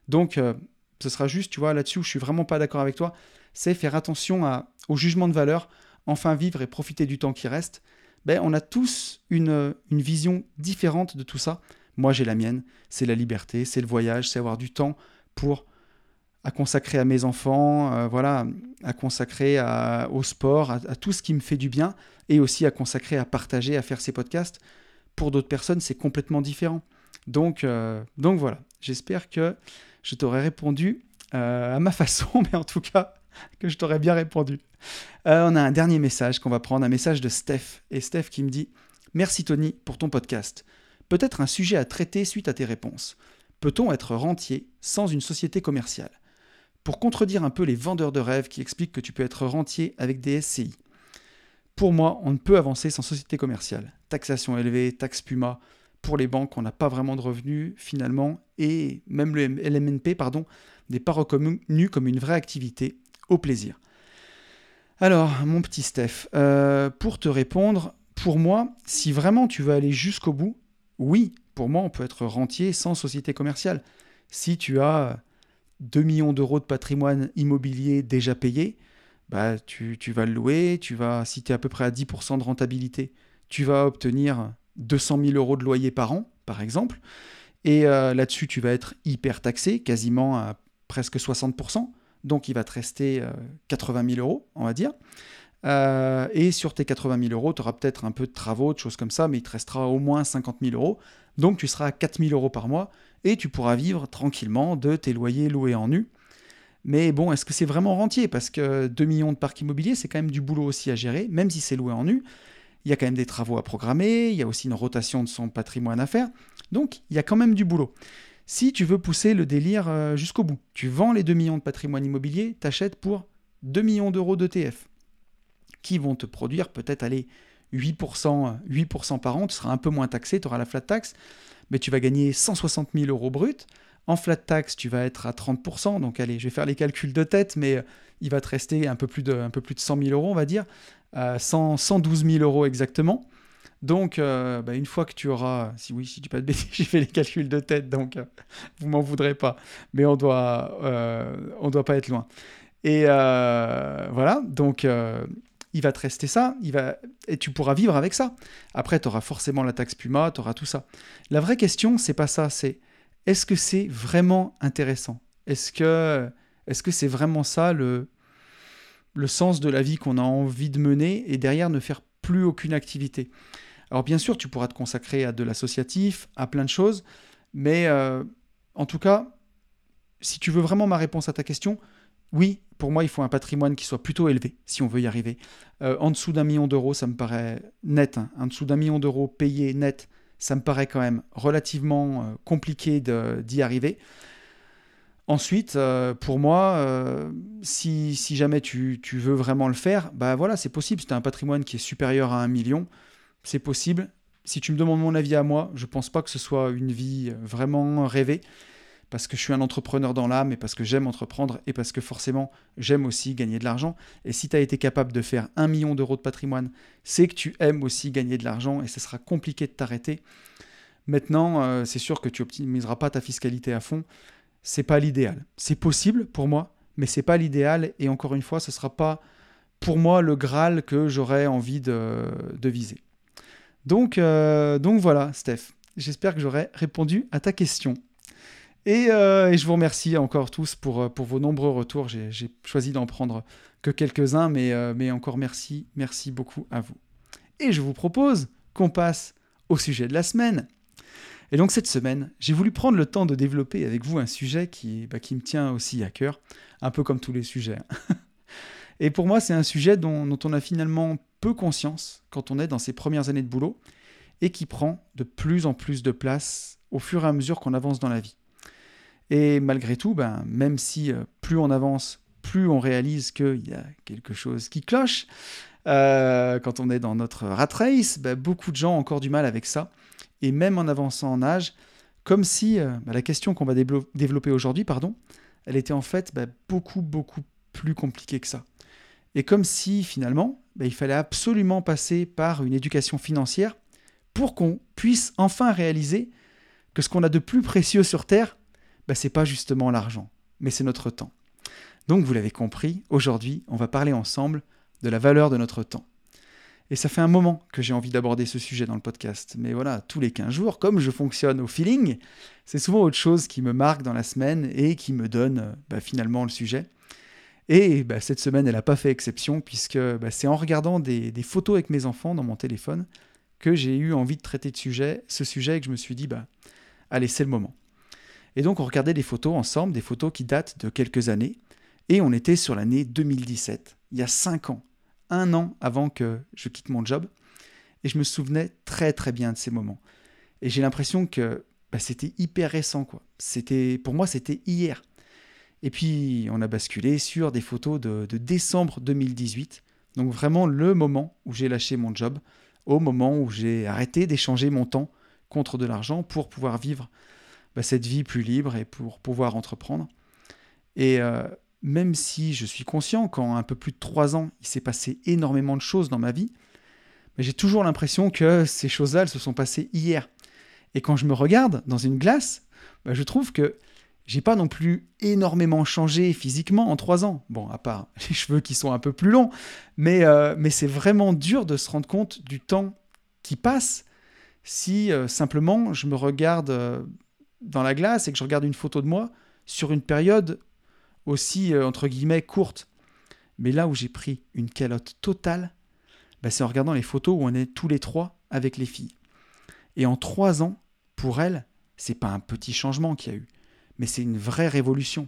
Donc, euh, ce sera juste, tu vois, là-dessus, je suis vraiment pas d'accord avec toi c'est faire attention à, au jugement de valeur, enfin vivre et profiter du temps qui reste. Ben, on a tous une, une vision différente de tout ça. Moi, j'ai la mienne, c'est la liberté, c'est le voyage, c'est avoir du temps pour à consacrer à mes enfants, euh, voilà, à consacrer au sport, à, tout ce qui me fait du bien, et aussi à consacrer à partager, à faire ces podcasts. Pour d'autres personnes, c'est complètement différent. Donc, euh, donc voilà, j'espère que je t'aurai répondu euh, à ma façon, mais en tout cas, que je t'aurais bien répondu. On a un dernier message qu'on va prendre, un message de Steph. Et Steph qui me dit Merci Tony pour ton podcast. Peut-être un sujet à traiter suite à tes réponses. Peut-on être rentier sans une société commerciale? Pour contredire un peu les vendeurs de rêves qui expliquent que tu peux être rentier avec des SCI. Pour moi, on ne peut avancer sans société commerciale. Taxation élevée, taxe Puma. Pour les banques, on n'a pas vraiment de revenus finalement. Et même le LMNP, pardon, n'est pas reconnu comme une vraie activité au plaisir. Alors, mon petit Steph, euh, pour te répondre, pour moi, si vraiment tu veux aller jusqu'au bout, oui, pour moi, on peut être rentier sans société commerciale. Si tu as 2 millions d'euros de patrimoine immobilier déjà payé, bah, tu, vas le louer, tu vas, si tu es à peu près à 10% de rentabilité, tu vas obtenir 200 000 euros de loyer par an, par exemple. Et euh, là-dessus, tu vas être hyper taxé, quasiment à presque 60% donc il va te rester 80 euh, 000 euros, on va dire. Euh, et sur tes 80 000 euros, tu auras peut-être un peu de travaux, de choses comme ça, mais il te restera au moins 50 000 euros. Donc tu seras à 4 000 euros par mois et tu pourras vivre tranquillement de tes loyers loués en nu. Mais bon, est-ce que c'est vraiment rentier? Parce que 2 millions de parcs immobiliers, c'est quand même du boulot aussi à gérer, même si c'est loué en nu. Il y a quand même des travaux à programmer, il y a aussi une rotation de son patrimoine à faire. Donc, il y a quand même du boulot. Si tu veux pousser le délire euh, jusqu'au bout, tu vends les 2 millions de patrimoine immobilier, t'achètes pour 2 millions d'euros d'ETF, qui vont te produire peut-être aller 8%, 8% par an, tu seras un peu moins taxé, tu auras la flat tax, mais tu vas gagner 160 000 euros bruts. En flat tax, tu vas être à 30%, donc allez, je vais faire les calculs de tête, mais euh, il va te rester un peu plus de, un peu plus de 100 000 euros, on va dire, 112 000 euros exactement. Donc, euh, bah, une fois que tu auras, si oui, si tu pas de bêtises, j'ai fait les calculs de tête, donc euh, vous m'en voudrez pas, mais on doit, euh, on doit pas être loin. Et voilà, donc il va te rester ça, et tu pourras vivre avec ça. Après, tu auras forcément la taxe Puma, tu auras tout ça. La vraie question, c'est pas ça, c'est est-ce que c'est vraiment intéressant? Est-ce que, est-ce que c'est vraiment ça le, le sens de la vie qu'on a envie de mener et derrière ne faire plus aucune activité? Alors bien sûr, tu pourras te consacrer à de l'associatif, à plein de choses, mais euh, en tout cas, si tu veux vraiment ma réponse à ta question, oui, pour moi, il faut un patrimoine qui soit plutôt élevé, si on veut y arriver. Euh, en dessous d'un million d'euros, ça me paraît net. Hein. En dessous d'un million d'euros payé net, ça me paraît quand même relativement euh, compliqué d'y arriver. Ensuite, euh, pour moi, si, jamais tu, veux vraiment le faire, bah voilà, c'est possible. Si tu as un patrimoine qui est supérieur à un million, c'est possible. Si tu me demandes mon avis à moi, je ne pense pas que ce soit une vie vraiment rêvée, parce que je suis un entrepreneur dans l'âme et parce que j'aime entreprendre et parce que forcément j'aime aussi gagner de l'argent. Et si tu as été capable de faire un million d'euros de patrimoine, c'est que tu aimes aussi gagner de l'argent et ce sera compliqué de t'arrêter. Maintenant, euh, c'est sûr que tu optimiseras pas ta fiscalité à fond c'est pas l'idéal. C'est possible pour moi, mais c'est pas l'idéal. Et encore une fois, ce sera pas pour moi le Graal que j'aurais envie de, viser. Donc, euh, donc voilà, Steph. J'espère que j'aurai répondu à ta question. Euh, et, je vous remercie encore tous pour, pour vos nombreux retours. J'ai choisi d'en prendre que quelques-uns, mais, euh, mais encore merci, merci beaucoup à vous. Et je vous propose qu'on passe au sujet de la semaine. Et donc cette semaine, j'ai voulu prendre le temps de développer avec vous un sujet qui, bah, me tient aussi à cœur, un peu comme tous les sujets. Et pour moi, c'est un sujet dont, on a finalement peu conscience quand on est dans ses premières années de boulot et qui prend de plus en plus de place au fur et à mesure qu'on avance dans la vie. Et malgré tout, ben, même si euh, plus on avance, plus on réalise qu'il y a quelque chose qui cloche, euh, quand on est dans notre rat race, ben, beaucoup de gens ont encore du mal avec ça et même en avançant en âge, comme si euh, bah, la question qu'on va développer aujourd'hui, pardon, elle était en fait bah, beaucoup, beaucoup plus compliquée que ça. Et comme si finalement, il fallait absolument passer par une éducation financière pour qu'on puisse enfin réaliser que ce qu'on a de plus précieux sur Terre, bah, c'est pas justement l'argent, mais c'est notre temps. Donc vous l'avez compris, aujourd'hui, on va parler ensemble de la valeur de notre temps. Et ça fait un moment que j'ai envie d'aborder ce sujet dans le podcast. Mais voilà, tous les 15 jours, comme je fonctionne au feeling, c'est souvent autre chose qui me marque dans la semaine et qui me donne euh, bah, finalement le sujet. Et bah, cette semaine, elle n'a pas fait exception, puisque c'est en regardant des, photos avec mes enfants dans mon téléphone que j'ai eu envie de traiter de sujet, ce sujet et que je me suis dit, bah, allez, c'est le moment. Et donc on regardait des photos ensemble, des photos qui datent de quelques années, et on était sur l'année 2017, il y a 5 ans un an avant que je quitte mon job. Et je me souvenais très très bien de ces moments. Et j'ai l'impression que bah, c'était hyper récent. quoi. C'était Pour moi, c'était hier. Et puis, on a basculé sur des photos de, décembre 2018. Donc vraiment le moment où j'ai lâché mon job, au moment où j'ai arrêté d'échanger mon temps contre de l'argent pour pouvoir vivre bah, cette vie plus libre et pour pouvoir entreprendre. Et, euh, même si je suis conscient qu'en un peu plus de trois ans, il s'est passé énormément de choses dans ma vie, mais j'ai toujours l'impression que ces choses-là, elles se sont passées hier. Et quand je me regarde dans une glace, bah, je trouve que j'ai pas non plus énormément changé physiquement en trois ans. Bon, à part les cheveux qui sont un peu plus longs, mais, euh, mais c'est vraiment dur de se rendre compte du temps qui passe si euh, simplement je me regarde dans la glace et que je regarde une photo de moi sur une période aussi, euh, entre guillemets, courte. Mais là où j'ai pris une calotte totale, bah, c'est en regardant les photos où on est tous les trois avec les filles. Et en trois ans, pour elle, c'est pas un petit changement qu'il y a eu, mais c'est une vraie révolution.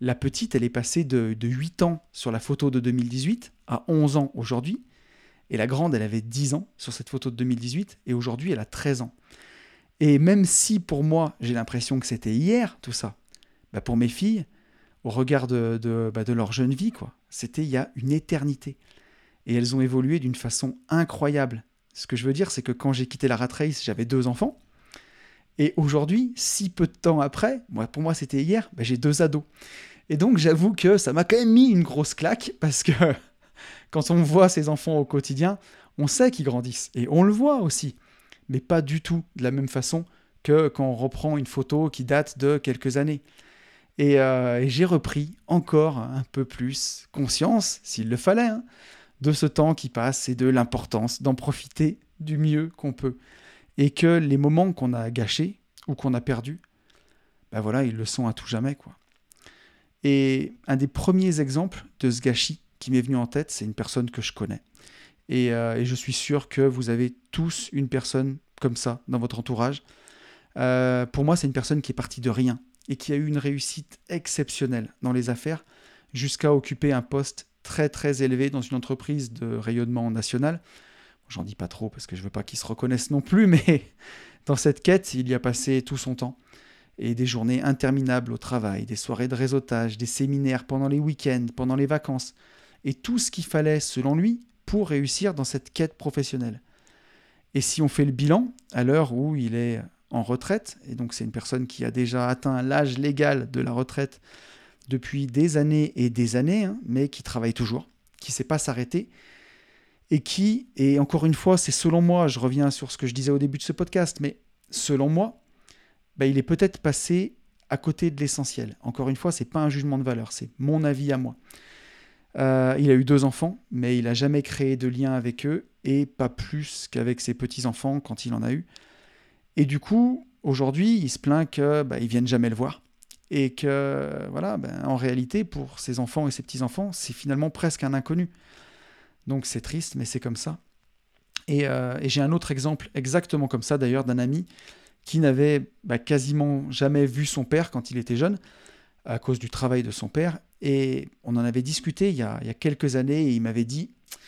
La petite, elle est passée de, de 8 ans sur la photo de 2018 à 11 ans aujourd'hui. Et la grande, elle avait 10 ans sur cette photo de 2018 et aujourd'hui, elle a 13 ans. Et même si pour moi, j'ai l'impression que c'était hier, tout ça, bah pour mes filles, au regard de, de, bah de leur jeune vie, quoi, c'était il y a une éternité. Et elles ont évolué d'une façon incroyable. Ce que je veux dire, c'est que quand j'ai quitté la rat race, j'avais deux enfants. Et aujourd'hui, si peu de temps après, moi, pour moi c'était hier, bah j'ai deux ados. Et donc j'avoue que ça m'a quand même mis une grosse claque parce que quand on voit ces enfants au quotidien, on sait qu'ils grandissent. Et on le voit aussi. Mais pas du tout de la même façon que quand on reprend une photo qui date de quelques années. Et, euh, j'ai repris encore un peu plus conscience, s'il le fallait, hein, de ce temps qui passe et de l'importance d'en profiter du mieux qu'on peut. Et que les moments qu'on a gâchés ou qu'on a perdus, ben voilà, ils le sont à tout jamais. quoi. Et un des premiers exemples de ce gâchis qui m'est venu en tête, c'est une personne que je connais. Et, euh, et, je suis sûr que vous avez tous une personne comme ça dans votre entourage. Euh, pour moi, c'est une personne qui est partie de rien et qui a eu une réussite exceptionnelle dans les affaires jusqu'à occuper un poste très très élevé dans une entreprise de rayonnement national. J'en dis pas trop parce que je veux pas qu'il se reconnaisse non plus, mais dans cette quête, il y a passé tout son temps. Et des journées interminables au travail, des soirées de réseautage, des séminaires pendant les week-ends, pendant les vacances, et tout ce qu'il fallait, selon lui, pour réussir dans cette quête professionnelle. Et si on fait le bilan, à l'heure où il est en retraite, et donc c'est une personne qui a déjà atteint l'âge légal de la retraite depuis des années et des années, hein, mais qui travaille toujours, qui ne sait pas s'arrêter, et qui, et encore une fois, c'est selon moi, je reviens sur ce que je disais au début de ce podcast, mais selon moi, bah, il est peut-être passé à côté de l'essentiel. Encore une fois, c'est pas un jugement de valeur, c'est mon avis à moi. Euh, il a eu deux enfants, mais il n'a jamais créé de lien avec eux, et pas plus qu'avec ses petits-enfants quand il en a eu. Et du coup, aujourd'hui, il se plaint que bah, ils viennent jamais le voir. Et que, voilà, ben, en réalité, pour ses enfants et ses petits-enfants, c'est finalement presque un inconnu. Donc c'est triste, mais c'est comme ça. Et, euh, j'ai un autre exemple exactement comme ça, d'ailleurs, d'un ami qui n'avait bah, quasiment jamais vu son père quand il était jeune, à cause du travail de son père. Et on en avait discuté il y a, quelques années et il m'avait dit, tu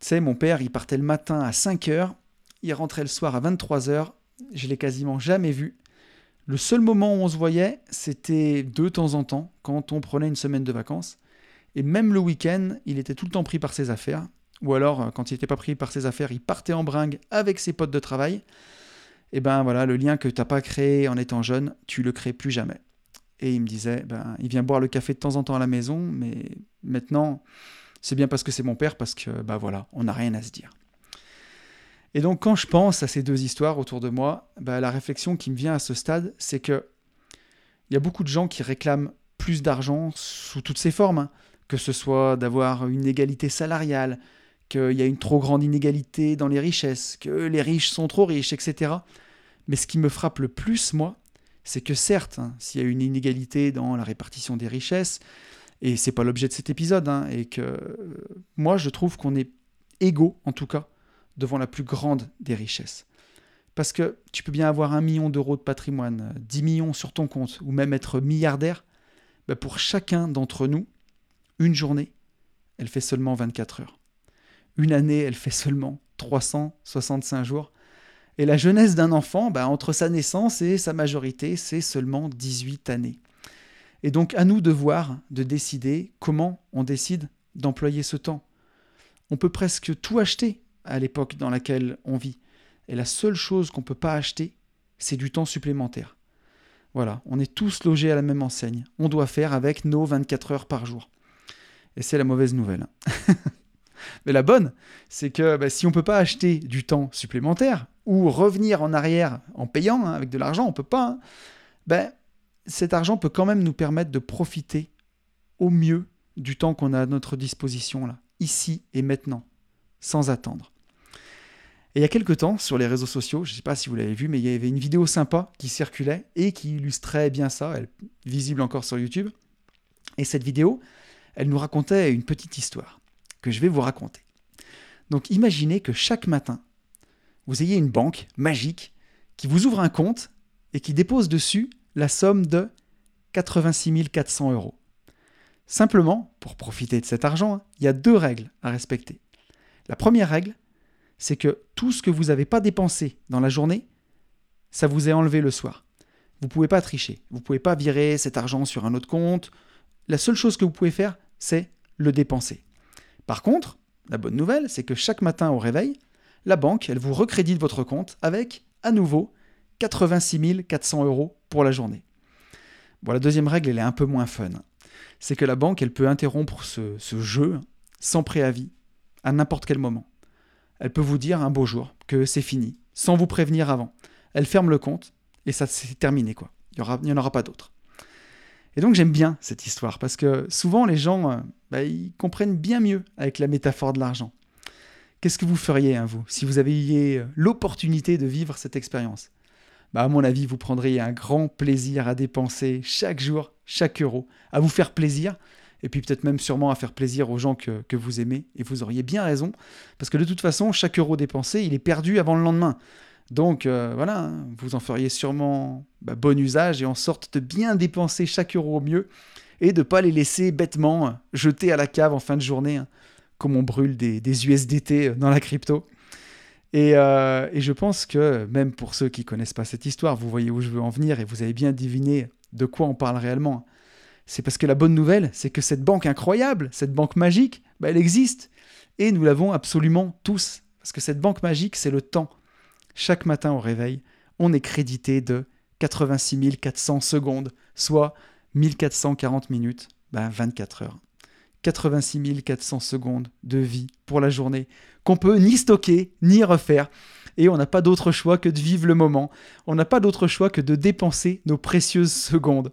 sais, mon père, il partait le matin à 5 heures, il rentrait le soir à 23 heures, je l'ai quasiment jamais vu. Le seul moment où on se voyait, c'était de temps en temps, quand on prenait une semaine de vacances. Et même le week-end, il était tout le temps pris par ses affaires. Ou alors, euh, quand il n'était pas pris par ses affaires, il partait en bringue avec ses potes de travail. Et ben voilà, le lien que tu n'as pas créé en étant jeune, tu le crées plus jamais. Et il me disait, ben, il vient boire le café de temps en temps à la maison, mais maintenant, c'est bien parce que c'est mon père, parce que, ben voilà, on n'a rien à se dire. Et donc, quand je pense à ces deux histoires autour de moi, ben, la réflexion qui me vient à ce stade, c'est que il y a beaucoup de gens qui réclament plus d'argent sous toutes ses formes, hein. que ce soit d'avoir une égalité salariale, qu'il y a une trop grande inégalité dans les richesses, que les riches sont trop riches, etc. Mais ce qui me frappe le plus, moi, c'est que certes, hein, s'il y a une inégalité dans la répartition des richesses, et c'est pas l'objet de cet épisode, hein, et que euh, moi je trouve qu'on est égaux, en tout cas, devant la plus grande des richesses. Parce que tu peux bien avoir un million d'euros de patrimoine, 10 millions sur ton compte, ou même être milliardaire, bah, pour chacun d'entre nous, une journée, elle fait seulement 24 heures. Une année, elle fait seulement 365 jours. Et la jeunesse d'un enfant, bah, entre sa naissance et sa majorité, c'est seulement 18 années. Et donc à nous de voir, de décider comment on décide d'employer ce temps. On peut presque tout acheter à l'époque dans laquelle on vit. Et la seule chose qu'on ne peut pas acheter, c'est du temps supplémentaire. Voilà, on est tous logés à la même enseigne. On doit faire avec nos 24 heures par jour. Et c'est la mauvaise nouvelle. Mais la bonne, c'est que bah, si on ne peut pas acheter du temps supplémentaire, ou revenir en arrière en payant hein, avec de l'argent, on peut pas, hein, ben, cet argent peut quand même nous permettre de profiter au mieux du temps qu'on a à notre disposition là, ici et maintenant, sans attendre. Et il y a quelques temps, sur les réseaux sociaux, je ne sais pas si vous l'avez vu, mais il y avait une vidéo sympa qui circulait et qui illustrait bien ça, elle visible encore sur YouTube. Et cette vidéo, elle nous racontait une petite histoire que je vais vous raconter. Donc imaginez que chaque matin, vous ayez une banque magique qui vous ouvre un compte et qui dépose dessus la somme de 86 400 euros. Simplement, pour profiter de cet argent, hein, il y a deux règles à respecter. La première règle, c'est que tout ce que vous n'avez pas dépensé dans la journée, ça vous est enlevé le soir. Vous ne pouvez pas tricher, vous ne pouvez pas virer cet argent sur un autre compte. La seule chose que vous pouvez faire, c'est le dépenser. Par contre, la bonne nouvelle, c'est que chaque matin au réveil, la banque, elle vous recrédite votre compte avec, à nouveau, 86 400 euros pour la journée. Bon, la deuxième règle, elle est un peu moins fun. C'est que la banque, elle peut interrompre ce, jeu sans préavis, à n'importe quel moment. Elle peut vous dire un beau jour que c'est fini, sans vous prévenir avant. Elle ferme le compte et ça c'est terminé quoi. Il n'y en aura pas d'autre. Et donc j'aime bien cette histoire parce que souvent les gens, euh, bah, ils comprennent bien mieux avec la métaphore de l'argent. Qu'est-ce que vous feriez, hein, vous, si vous aviez euh, l'opportunité de vivre cette expérience? Bah, À mon avis, vous prendriez un grand plaisir à dépenser chaque jour, chaque euro, à vous faire plaisir, et puis peut-être même sûrement à faire plaisir aux gens que, que, vous aimez, et vous auriez bien raison, parce que de toute façon, chaque euro dépensé, il est perdu avant le lendemain. Donc euh, voilà, hein, vous en feriez sûrement bah, bon usage et en sorte de bien dépenser chaque euro au mieux et de ne pas les laisser bêtement euh, jeter à la cave en fin de journée, hein, comme on brûle des, USDT euh, dans la crypto. Et, je pense que même pour ceux qui connaissent pas cette histoire, vous voyez où je veux en venir et vous avez bien deviné de quoi on parle réellement. C'est parce que la bonne nouvelle, c'est que cette banque incroyable, cette banque magique, bah, elle existe. Et nous l'avons absolument tous. Parce que cette banque magique, c'est le temps chaque matin au réveil, on est crédité de 86 400 secondes, soit 1440 minutes, ben 24 heures. 86 400 secondes de vie pour la journée qu'on peut ni stocker ni refaire. Et on n'a pas d'autre choix que de vivre le moment. On n'a pas d'autre choix que de dépenser nos précieuses secondes.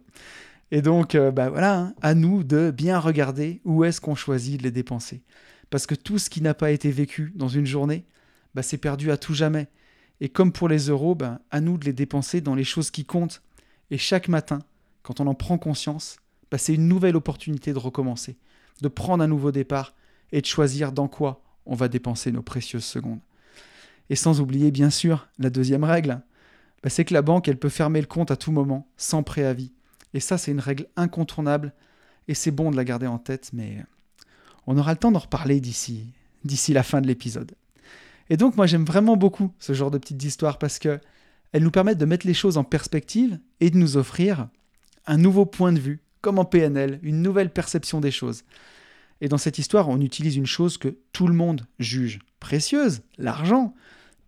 Et donc, euh, ben voilà, hein, à nous de bien regarder où est-ce qu'on choisit de les dépenser. Parce que tout ce qui n'a pas été vécu dans une journée, ben c'est perdu à tout jamais. Et comme pour les euros, ben, à nous de les dépenser dans les choses qui comptent. Et chaque matin, quand on en prend conscience, ben, c'est une nouvelle opportunité de recommencer, de prendre un nouveau départ et de choisir dans quoi on va dépenser nos précieuses secondes. Et sans oublier, bien sûr, la deuxième règle, ben, c'est que la banque, elle peut fermer le compte à tout moment, sans préavis. Et ça, c'est une règle incontournable, et c'est bon de la garder en tête, mais on aura le temps d'en reparler d'ici, d'ici la fin de l'épisode. Et donc moi j'aime vraiment beaucoup ce genre de petites histoires parce que elles nous permettent de mettre les choses en perspective et de nous offrir un nouveau point de vue, comme en PNL, une nouvelle perception des choses. Et dans cette histoire, on utilise une chose que tout le monde juge précieuse, l'argent,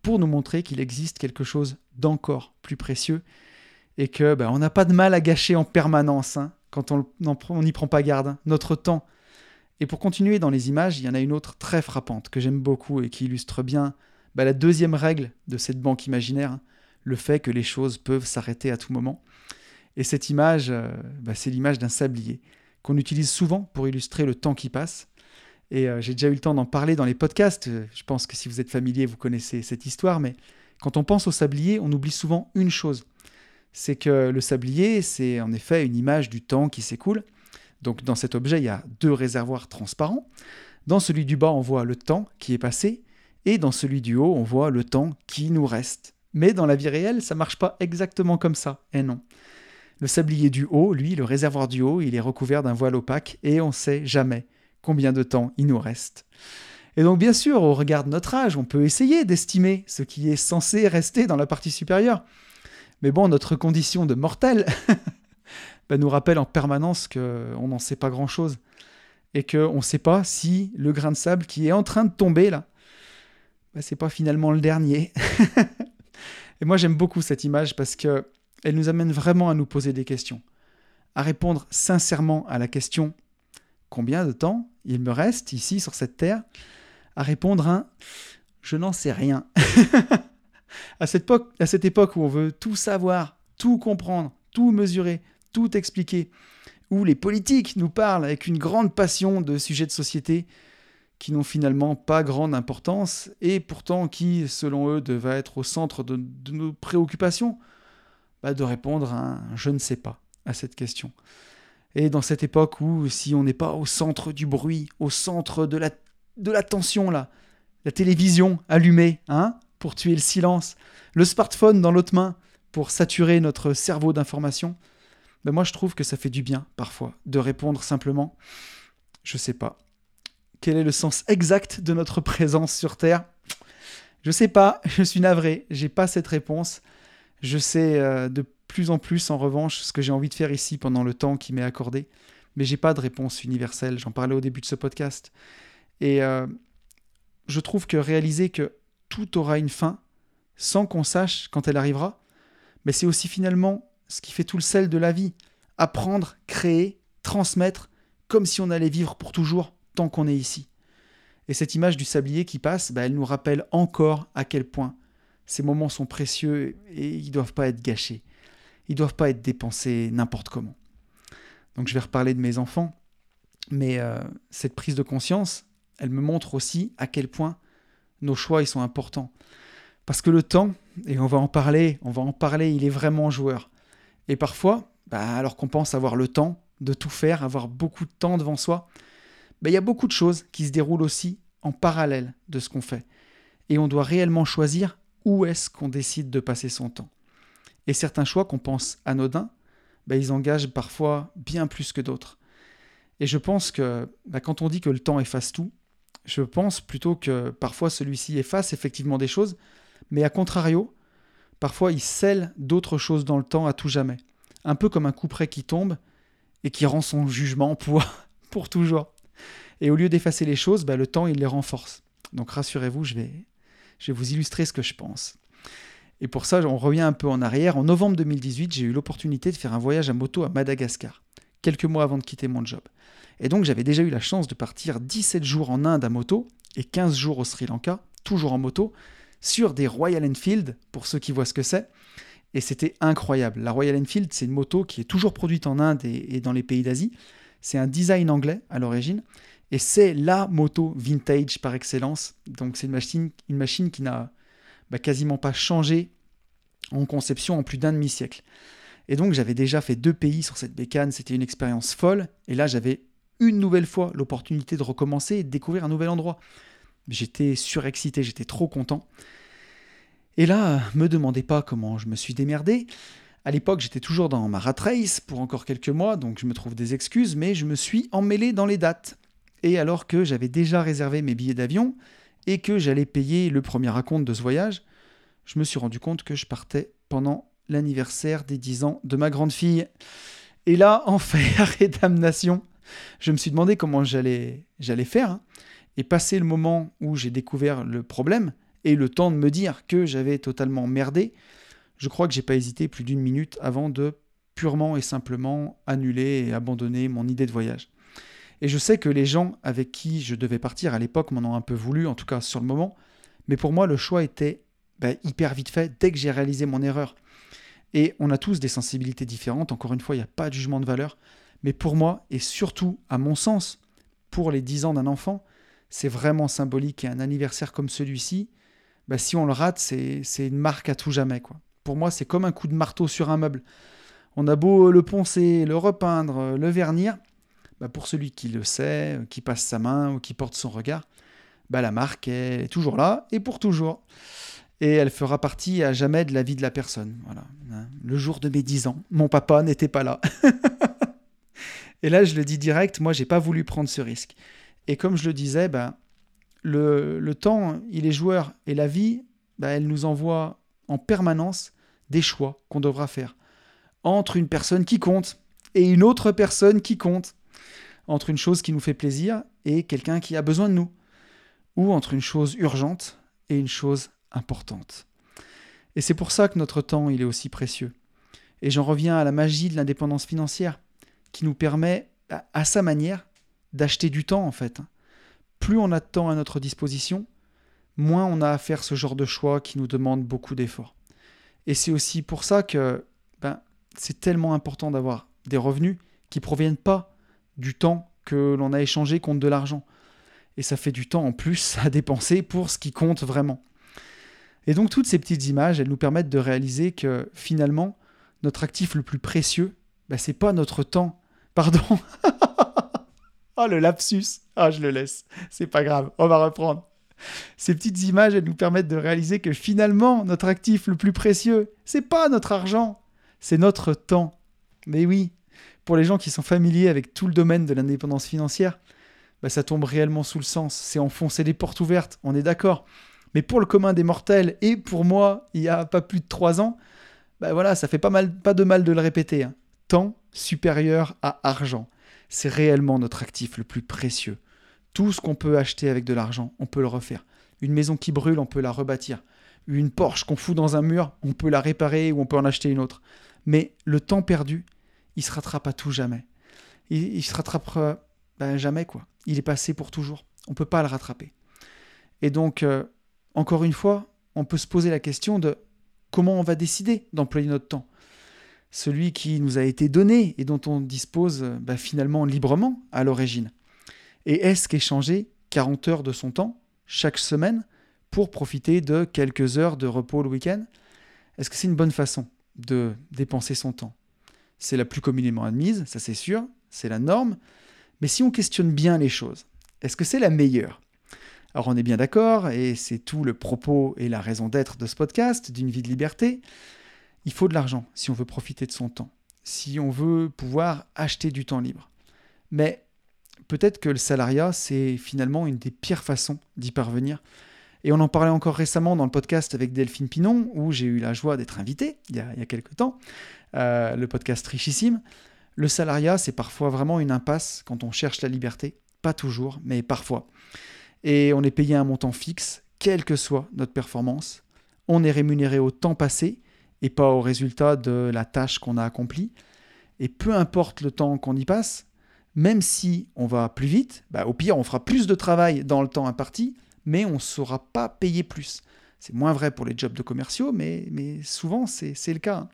pour nous montrer qu'il existe quelque chose d'encore plus précieux et que ben, on n'a pas de mal à gâcher en permanence hein, quand on n'y prend pas garde. Hein. Notre temps, et pour continuer dans les images, il y en a une autre très frappante que j'aime beaucoup et qui illustre bien bah, la deuxième règle de cette banque imaginaire, le fait que les choses peuvent s'arrêter à tout moment. Et cette image, euh, bah, c'est l'image d'un sablier qu'on utilise souvent pour illustrer le temps qui passe. Et euh, j'ai déjà eu le temps d'en parler dans les podcasts. Je pense que si vous êtes familier, vous connaissez cette histoire. Mais quand on pense au sablier, on oublie souvent une chose. C'est que le sablier, c'est en effet une image du temps qui s'écoule. Donc dans cet objet, il y a deux réservoirs transparents. Dans celui du bas, on voit le temps qui est passé, et dans celui du haut, on voit le temps qui nous reste. Mais dans la vie réelle, ça marche pas exactement comme ça. Eh non. Le sablier du haut, lui, le réservoir du haut, il est recouvert d'un voile opaque et on sait jamais combien de temps il nous reste. Et donc bien sûr, au regard de notre âge, on peut essayer d'estimer ce qui est censé rester dans la partie supérieure. Mais bon, notre condition de mortel Bah, nous rappelle en permanence qu'on n'en sait pas grand-chose. Et qu'on ne sait pas si le grain de sable qui est en train de tomber là, bah, c'est pas finalement le dernier. et moi j'aime beaucoup cette image parce que elle nous amène vraiment à nous poser des questions, à répondre sincèrement à la question combien de temps il me reste ici sur cette terre, à répondre un je n'en sais rien. à, cette époque, à cette époque où on veut tout savoir, tout comprendre, tout mesurer, tout expliquer, où les politiques nous parlent avec une grande passion de sujets de société qui n'ont finalement pas grande importance et pourtant qui, selon eux, devraient être au centre de, nos préoccupations, bah de répondre à un je ne sais pas à cette question. Et dans cette époque où si on n'est pas au centre du bruit, au centre de la, de l'attention là, la télévision allumée, hein, pour tuer le silence, le smartphone dans l'autre main pour saturer notre cerveau d'informations, ben moi je trouve que ça fait du bien parfois de répondre simplement je sais pas. Quel est le sens exact de notre présence sur Terre? Je sais pas, je suis navré, j'ai pas cette réponse. Je sais euh, de plus en plus en revanche ce que j'ai envie de faire ici pendant le temps qui m'est accordé, mais j'ai pas de réponse universelle, j'en parlais au début de ce podcast. Et euh, je trouve que réaliser que tout aura une fin sans qu'on sache quand elle arrivera, mais c'est aussi finalement ce qui fait tout le sel de la vie. Apprendre, créer, transmettre, comme si on allait vivre pour toujours tant qu'on est ici. Et cette image du sablier qui passe, bah, elle nous rappelle encore à quel point ces moments sont précieux et ils ne doivent pas être gâchés. Ils ne doivent pas être dépensés n'importe comment. Donc je vais reparler de mes enfants, mais euh, cette prise de conscience, elle me montre aussi à quel point nos choix ils sont importants. Parce que le temps, et on va en parler, on va en parler, il est vraiment joueur. Et parfois, bah, alors qu'on pense avoir le temps de tout faire, avoir beaucoup de temps devant soi, bah, il y a beaucoup de choses qui se déroulent aussi en parallèle de ce qu'on fait. Et on doit réellement choisir où est-ce qu'on décide de passer son temps. Et certains choix qu'on pense anodins, bah, ils engagent parfois bien plus que d'autres. Et je pense que quand on dit que le temps efface tout, je pense plutôt que parfois celui-ci efface effectivement des choses, mais à contrario, parfois il scelle d'autres choses dans le temps à tout jamais. Un peu comme un couperet qui tombe et qui rend son jugement pour, pour toujours. Et au lieu d'effacer les choses, bah, le temps, il les renforce. Donc rassurez-vous, je vais, je vais vous illustrer ce que je pense. Et pour ça, on revient un peu en arrière. En novembre 2018, j'ai eu l'opportunité de faire un voyage à moto à Madagascar, quelques mois avant de quitter mon job. Et donc j'avais déjà eu la chance de partir 17 jours en Inde à moto et 15 jours au Sri Lanka, toujours en moto, sur des Royal Enfield, pour ceux qui voient ce que c'est. Et c'était incroyable. La Royal Enfield, c'est une moto qui est toujours produite en Inde et, dans les pays d'Asie. C'est un design anglais à l'origine. Et c'est la moto vintage par excellence. Donc c'est une machine, une machine qui n'a bah, quasiment pas changé en conception en plus d'un demi-siècle. Et donc j'avais déjà fait deux pays sur cette bécane, c'était une expérience folle. Et là j'avais une nouvelle fois l'opportunité de recommencer et de découvrir un nouvel endroit. J'étais surexcité, j'étais trop content. Et là, me demandez pas comment je me suis démerdé. À l'époque, j'étais toujours dans ma rat pour encore quelques mois, donc je me trouve des excuses, mais je me suis emmêlé dans les dates. Et alors que j'avais déjà réservé mes billets d'avion et que j'allais payer le premier raconte de ce voyage, je me suis rendu compte que je partais pendant l'anniversaire des 10 ans de ma grande fille. Et là, enfer et damnation, je me suis demandé comment j'allais faire. Et passer le moment où j'ai découvert le problème et le temps de me dire que j'avais totalement merdé, je crois que j'ai pas hésité plus d'une minute avant de purement et simplement annuler et abandonner mon idée de voyage. Et je sais que les gens avec qui je devais partir à l'époque m'en ont un peu voulu, en tout cas sur le moment, mais pour moi le choix était bah, hyper vite fait dès que j'ai réalisé mon erreur. Et on a tous des sensibilités différentes, encore une fois, il n'y a pas de jugement de valeur, mais pour moi, et surtout à mon sens, pour les 10 ans d'un enfant, c'est vraiment symbolique. Et un anniversaire comme celui-ci, bah, si on le rate, c'est une marque à tout jamais. Pour moi, c'est comme un coup de marteau sur un meuble. On a beau le poncer, le repeindre, le vernir, bah, pour celui qui le sait, qui passe sa main ou qui porte son regard, bah, la marque est toujours là et pour toujours. Et elle fera partie à jamais de la vie de la personne. Hein. Le jour de mes 10 ans, mon papa n'était pas là. Et là, je le dis direct, moi, j'ai pas voulu prendre ce risque. Et comme je le disais, ben, le, temps, il est joueur. Et la vie, ben, elle nous envoie en permanence des choix qu'on devra faire. Entre une personne qui compte et une autre personne qui compte. Entre une chose qui nous fait plaisir et quelqu'un qui a besoin de nous. Ou entre une chose urgente et une chose importante. Et c'est pour ça que notre temps, il est aussi précieux. Et j'en reviens à la magie de l'indépendance financière qui nous permet, à sa manière, d'acheter du temps en fait. Plus on a de temps à notre disposition, moins on a à faire ce genre de choix qui nous demande beaucoup d'efforts. Et c'est aussi pour ça que ben, c'est tellement important d'avoir des revenus qui proviennent pas du temps que l'on a échangé contre de l'argent. Et ça fait du temps en plus à dépenser pour ce qui compte vraiment. Et donc toutes ces petites images, elles nous permettent de réaliser que finalement, notre actif le plus précieux, ben, c'est pas notre temps, Pardon. oh, le lapsus. Ah, je le laisse. C'est pas grave. On va reprendre. Ces petites images, elles nous permettent de réaliser que finalement, notre actif le plus précieux, c'est pas notre argent, c'est notre temps. Mais oui, pour les gens qui sont familiers avec tout le domaine de l'indépendance financière, bah, ça tombe réellement sous le sens. C'est enfoncer les portes ouvertes, on est d'accord. Mais pour le commun des mortels, et pour moi, il y a pas plus de trois ans, bah voilà, ça fait pas, mal, pas de mal de le répéter. Hein. Temps supérieur à argent. C'est réellement notre actif le plus précieux. Tout ce qu'on peut acheter avec de l'argent, on peut le refaire. Une maison qui brûle, on peut la rebâtir. Une Porsche qu'on fout dans un mur, on peut la réparer ou on peut en acheter une autre. Mais le temps perdu, il se rattrape à tout jamais. Il, se rattrapera ben, jamais, quoi. Il est passé pour toujours. On ne peut pas le rattraper. Et donc, euh, encore une fois, on peut se poser la question de comment on va décider d'employer notre temps. Celui qui nous a été donné et dont on dispose ben, finalement librement à l'origine. Et est-ce qu'échanger 40 heures de son temps chaque semaine pour profiter de quelques heures de repos le week-end, est-ce que c'est une bonne façon de dépenser son temps? C'est la plus communément admise, ça c'est sûr, c'est la norme, mais si on questionne bien les choses, est-ce que c'est la meilleure? Alors on est bien d'accord, et c'est tout le propos et la raison d'être de ce podcast, d'une vie de liberté, il faut de l'argent si on veut profiter de son temps, si on veut pouvoir acheter du temps libre. Mais peut-être que le salariat, c'est finalement une des pires façons d'y parvenir. Et on en parlait encore récemment dans le podcast avec Delphine Pinon, où j'ai eu la joie d'être invité il y a, quelques temps, euh, le podcast richissime. Le salariat, c'est parfois vraiment une impasse quand on cherche la liberté. Pas toujours, mais parfois. Et on est payé un montant fixe, quelle que soit notre performance. On est rémunéré au temps passé et pas au résultat de la tâche qu'on a accomplie. Et peu importe le temps qu'on y passe, même si on va plus vite, bah, au pire, on fera plus de travail dans le temps imparti, mais on ne saura pas payer plus. C'est moins vrai pour les jobs de commerciaux, mais, mais souvent c'est le cas.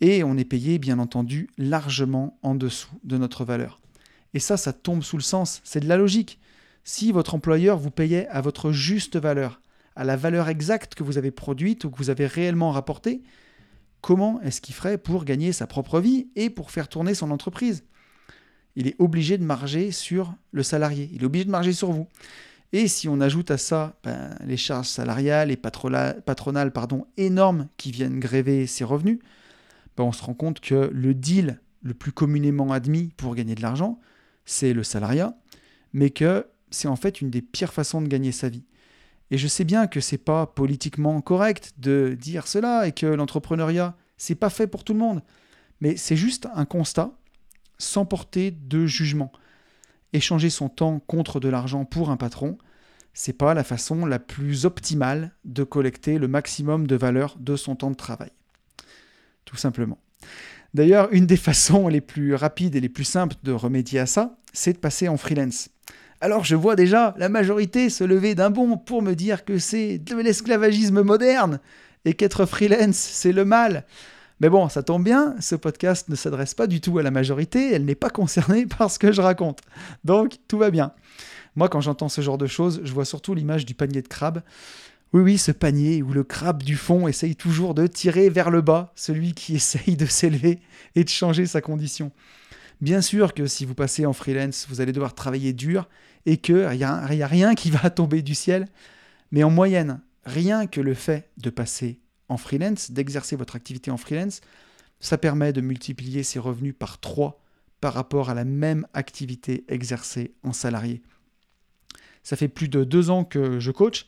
Et on est payé, bien entendu, largement en dessous de notre valeur. Et ça, ça tombe sous le sens, c'est de la logique. Si votre employeur vous payait à votre juste valeur, à la valeur exacte que vous avez produite ou que vous avez réellement rapportée, comment est-ce qu'il ferait pour gagner sa propre vie et pour faire tourner son entreprise? Il est obligé de marger sur le salarié, il est obligé de marger sur vous. Et si on ajoute à ça ben, les charges salariales et patronales pardon, énormes qui viennent gréver ses revenus, ben, on se rend compte que le deal le plus communément admis pour gagner de l'argent, c'est le salariat, mais que c'est en fait une des pires façons de gagner sa vie. Et je sais bien que c'est pas politiquement correct de dire cela et que l'entrepreneuriat, c'est pas fait pour tout le monde. Mais c'est juste un constat sans porter de jugement. Échanger son temps contre de l'argent pour un patron, c'est pas la façon la plus optimale de collecter le maximum de valeur de son temps de travail. Tout simplement. D'ailleurs, une des façons les plus rapides et les plus simples de remédier à ça, c'est de passer en freelance. Alors je vois déjà la majorité se lever d'un bond pour me dire que c'est de l'esclavagisme moderne et qu'être freelance, c'est le mal. Mais bon, ça tombe bien, ce podcast ne s'adresse pas du tout à la majorité, elle n'est pas concernée par ce que je raconte. Donc, tout va bien. Moi, quand j'entends ce genre de choses, je vois surtout l'image du panier de crabe. Oui, oui, ce panier où le crabe du fond essaye toujours de tirer vers le bas celui qui essaye de s'élever et de changer sa condition. Bien sûr que si vous passez en freelance, vous allez devoir travailler dur et qu'il n'y a, rien qui va tomber du ciel. Mais en moyenne, rien que le fait de passer en freelance, d'exercer votre activité en freelance, ça permet de multiplier ses revenus par 3 par rapport à la même activité exercée en salarié. Ça fait plus de deux ans que je coach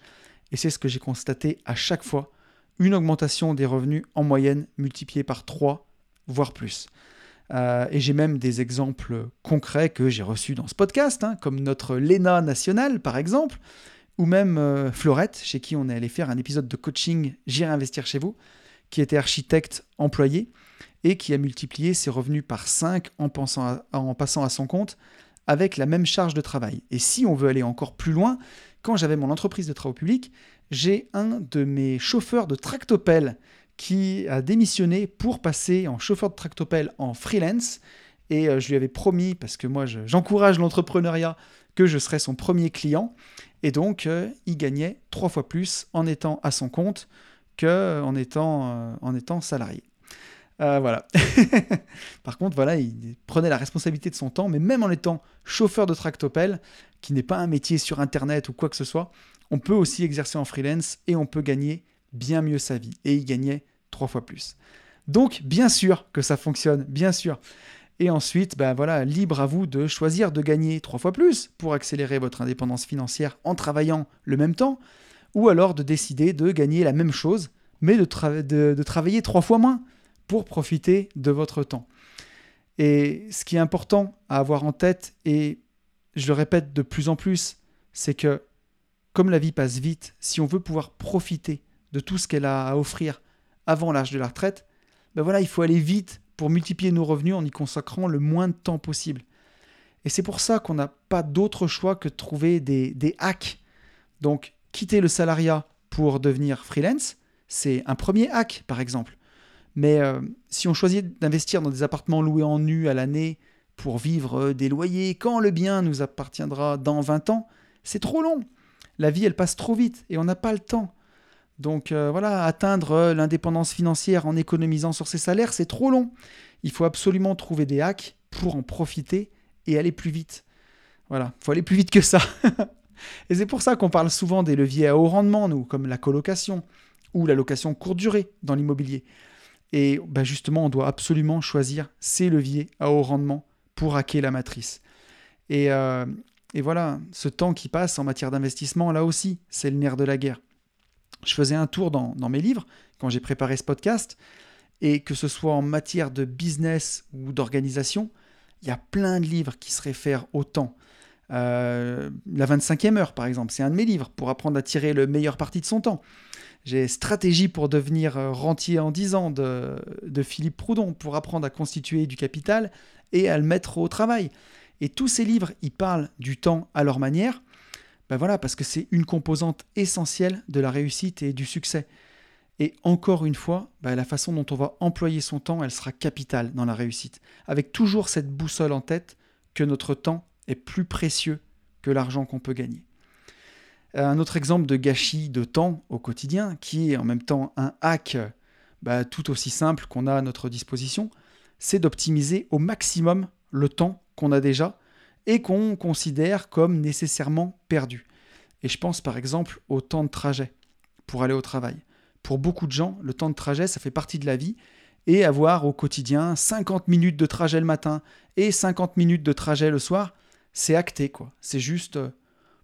et c'est ce que j'ai constaté à chaque fois, une augmentation des revenus en moyenne multipliée par 3, voire plus. Euh, et j'ai même des exemples concrets que j'ai reçus dans ce podcast, hein, comme notre Lena nationale par exemple, ou même euh, Florette, chez qui on est allé faire un épisode de coaching J'irai investir chez vous, qui était architecte employé et qui a multiplié ses revenus par 5 en, en passant à son compte avec la même charge de travail. Et si on veut aller encore plus loin, quand j'avais mon entreprise de travaux publics, j'ai un de mes chauffeurs de tractopelle qui a démissionné pour passer en chauffeur de tractopelle en freelance. Et euh, je lui avais promis, parce que moi j'encourage l'entrepreneuriat, que je serais son premier client. Et donc, euh, il gagnait trois fois plus en étant à son compte qu'en étant, euh, en étant salarié. Voilà. Par contre, voilà, il prenait la responsabilité de son temps, mais même en étant chauffeur de tractopelle, qui n'est pas un métier sur Internet ou quoi que ce soit, on peut aussi exercer en freelance et on peut gagner bien mieux sa vie. Et il gagnait trois fois plus. Donc, bien sûr que ça fonctionne, bien sûr. Et ensuite, ben voilà, libre à vous de choisir de gagner trois fois plus pour accélérer votre indépendance financière en travaillant le même temps, ou alors de décider de gagner la même chose, mais de, de travailler trois fois moins pour profiter de votre temps. Et ce qui est important à avoir en tête, et je le répète de plus en plus, c'est que comme la vie passe vite, si on veut pouvoir profiter de tout ce qu'elle a à offrir avant l'âge de la retraite, ben voilà, il faut aller vite pour multiplier nos revenus en y consacrant le moins de temps possible. Et c'est pour ça qu'on n'a pas d'autre choix que de trouver des, hacks. Donc, quitter le salariat pour devenir freelance, c'est un premier hack, par exemple. Mais euh, si on choisit d'investir dans des appartements loués en nu à l'année pour vivre euh, des loyers quand le bien nous appartiendra dans 20 ans, c'est trop long. La vie, elle passe trop vite et on n'a pas le temps. Donc euh, voilà, atteindre l'indépendance financière en économisant sur ses salaires, c'est trop long. Il faut absolument trouver des hacks pour en profiter et aller plus vite. Voilà, il faut aller plus vite que ça. et c'est pour ça qu'on parle souvent des leviers à haut rendement, nous, comme la colocation ou la location courte durée dans l'immobilier. Et bah, justement, on doit absolument choisir ces leviers à haut rendement pour hacker la matrice. Et, euh, voilà, ce temps qui passe en matière d'investissement, là aussi, c'est le nerf de la guerre. Je faisais un tour dans, mes livres quand j'ai préparé ce podcast, et que ce soit en matière de business ou d'organisation, il y a plein de livres qui se réfèrent au temps. Euh, la 25e heure, par exemple, c'est un de mes livres pour apprendre à tirer le meilleur parti de son temps. J'ai Stratégie pour devenir euh, rentier en 10 ans de, Philippe Proudhon pour apprendre à constituer du capital et à le mettre au travail. Et tous ces livres, ils parlent du temps à leur manière. Ben voilà, parce que c'est une composante essentielle de la réussite et du succès. Et encore une fois, ben la façon dont on va employer son temps, elle sera capitale dans la réussite. Avec toujours cette boussole en tête que notre temps est plus précieux que l'argent qu'on peut gagner. Un autre exemple de gâchis de temps au quotidien, qui est en même temps un hack bah, tout aussi simple qu'on a à notre disposition, c'est d'optimiser au maximum le temps qu'on a déjà et qu'on considère comme nécessairement perdu. Et je pense par exemple au temps de trajet pour aller au travail. Pour beaucoup de gens, le temps de trajet, ça fait partie de la vie. Et avoir au quotidien 50 minutes de trajet le matin et 50 minutes de trajet le soir, c'est acté, quoi. C'est juste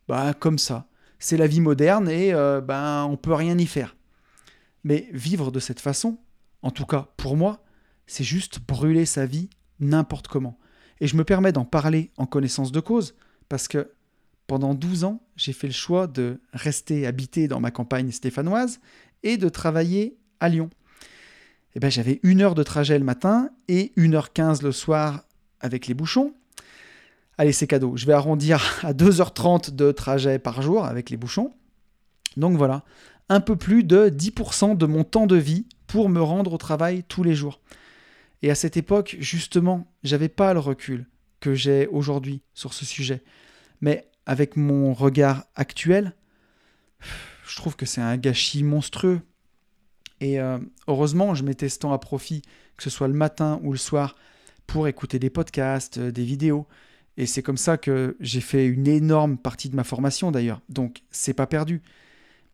bah, comme ça c'est la vie moderne et euh, ben on peut rien y faire. Mais vivre de cette façon, en tout cas pour moi, c'est juste brûler sa vie n'importe comment. Et je me permets d'en parler en connaissance de cause parce que pendant 12 ans, j'ai fait le choix de rester habité dans ma campagne stéphanoise et de travailler à Lyon. Et eh ben, j'avais une heure de trajet le matin et une heure 15 le soir avec les bouchons. Allez, c'est cadeau. Je vais arrondir à 2h30 de trajet par jour avec les bouchons. Donc voilà, un peu plus de 10% de mon temps de vie pour me rendre au travail tous les jours. Et à cette époque, justement, j'avais pas le recul que j'ai aujourd'hui sur ce sujet. Mais avec mon regard actuel, je trouve que c'est un gâchis monstrueux. Et euh, heureusement, je mettais ce temps à profit, que ce soit le matin ou le soir, pour écouter des podcasts, euh, des vidéos, et c'est comme ça que j'ai fait une énorme partie de ma formation d'ailleurs. Donc c'est pas perdu.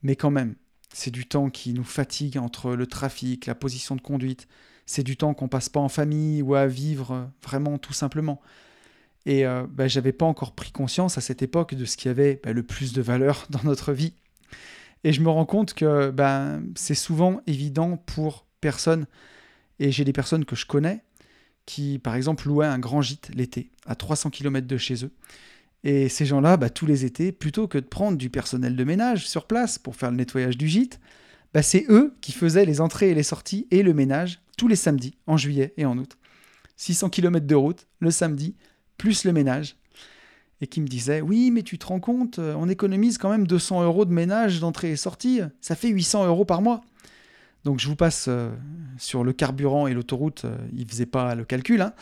Mais quand même, c'est du temps qui nous fatigue entre le trafic, la position de conduite. C'est du temps qu'on passe pas en famille ou à vivre vraiment tout simplement. Et euh, bah, j'avais pas encore pris conscience à cette époque de ce qui avait bah, le plus de valeur dans notre vie. Et je me rends compte que bah, c'est souvent évident pour personne. Et j'ai des personnes que je connais qui, par exemple, louaient un grand gîte l'été, à 300 km de chez eux. Et ces gens-là, bah, tous les étés, plutôt que de prendre du personnel de ménage sur place pour faire le nettoyage du gîte, bah, c'est eux qui faisaient les entrées et les sorties et le ménage tous les samedis, en juillet et en août. 600 km de route le samedi, plus le ménage. Et qui me disaient Oui, mais tu te rends compte, on économise quand même 200 euros de ménage d'entrée et sortie, ça fait 800 euros par mois. Donc je vous passe euh, sur le carburant et l'autoroute, euh, ils ne faisaient pas le calcul. Hein.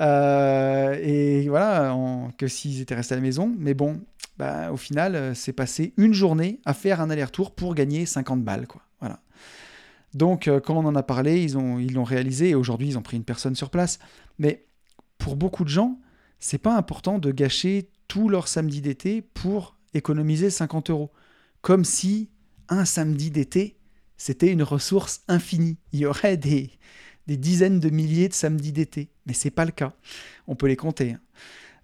Euh, et voilà, que s'ils étaient restés à la maison. Mais bon, bah, au final, c'est passé une journée à faire un aller-retour pour gagner 50 balles. Voilà. Donc, euh, quand on en a parlé, ils l'ont réalisé et aujourd'hui, ils ont pris une personne sur place. Mais pour beaucoup de gens, c'est pas important de gâcher tout leur samedi d'été pour économiser 50 euros. Comme si un samedi d'été, c'était une ressource infinie. Il y aurait des, dizaines de milliers de samedis d'été. Mais c'est pas le cas. On peut les compter. hein.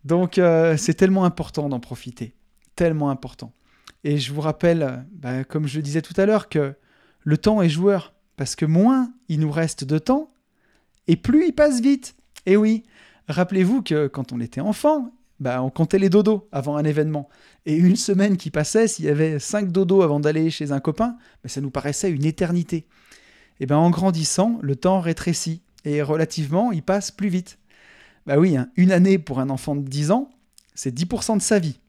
Donc, euh, c'est tellement important d'en profiter. Tellement important. Et je vous rappelle, bah, comme je le disais tout à l'heure, que le temps est joueur. Parce que moins il nous reste de temps, et plus il passe vite. Et oui, rappelez-vous que quand on était enfant, bah, on comptait les dodos avant un événement. Et une semaine qui passait, s'il y avait cinq dodos avant d'aller chez un copain, bah, ça nous paraissait une éternité. Et ben en grandissant, le temps rétrécit. Et relativement, il passe plus vite. Bah oui, hein, une année pour un enfant de 10 ans, c'est 10% de sa vie.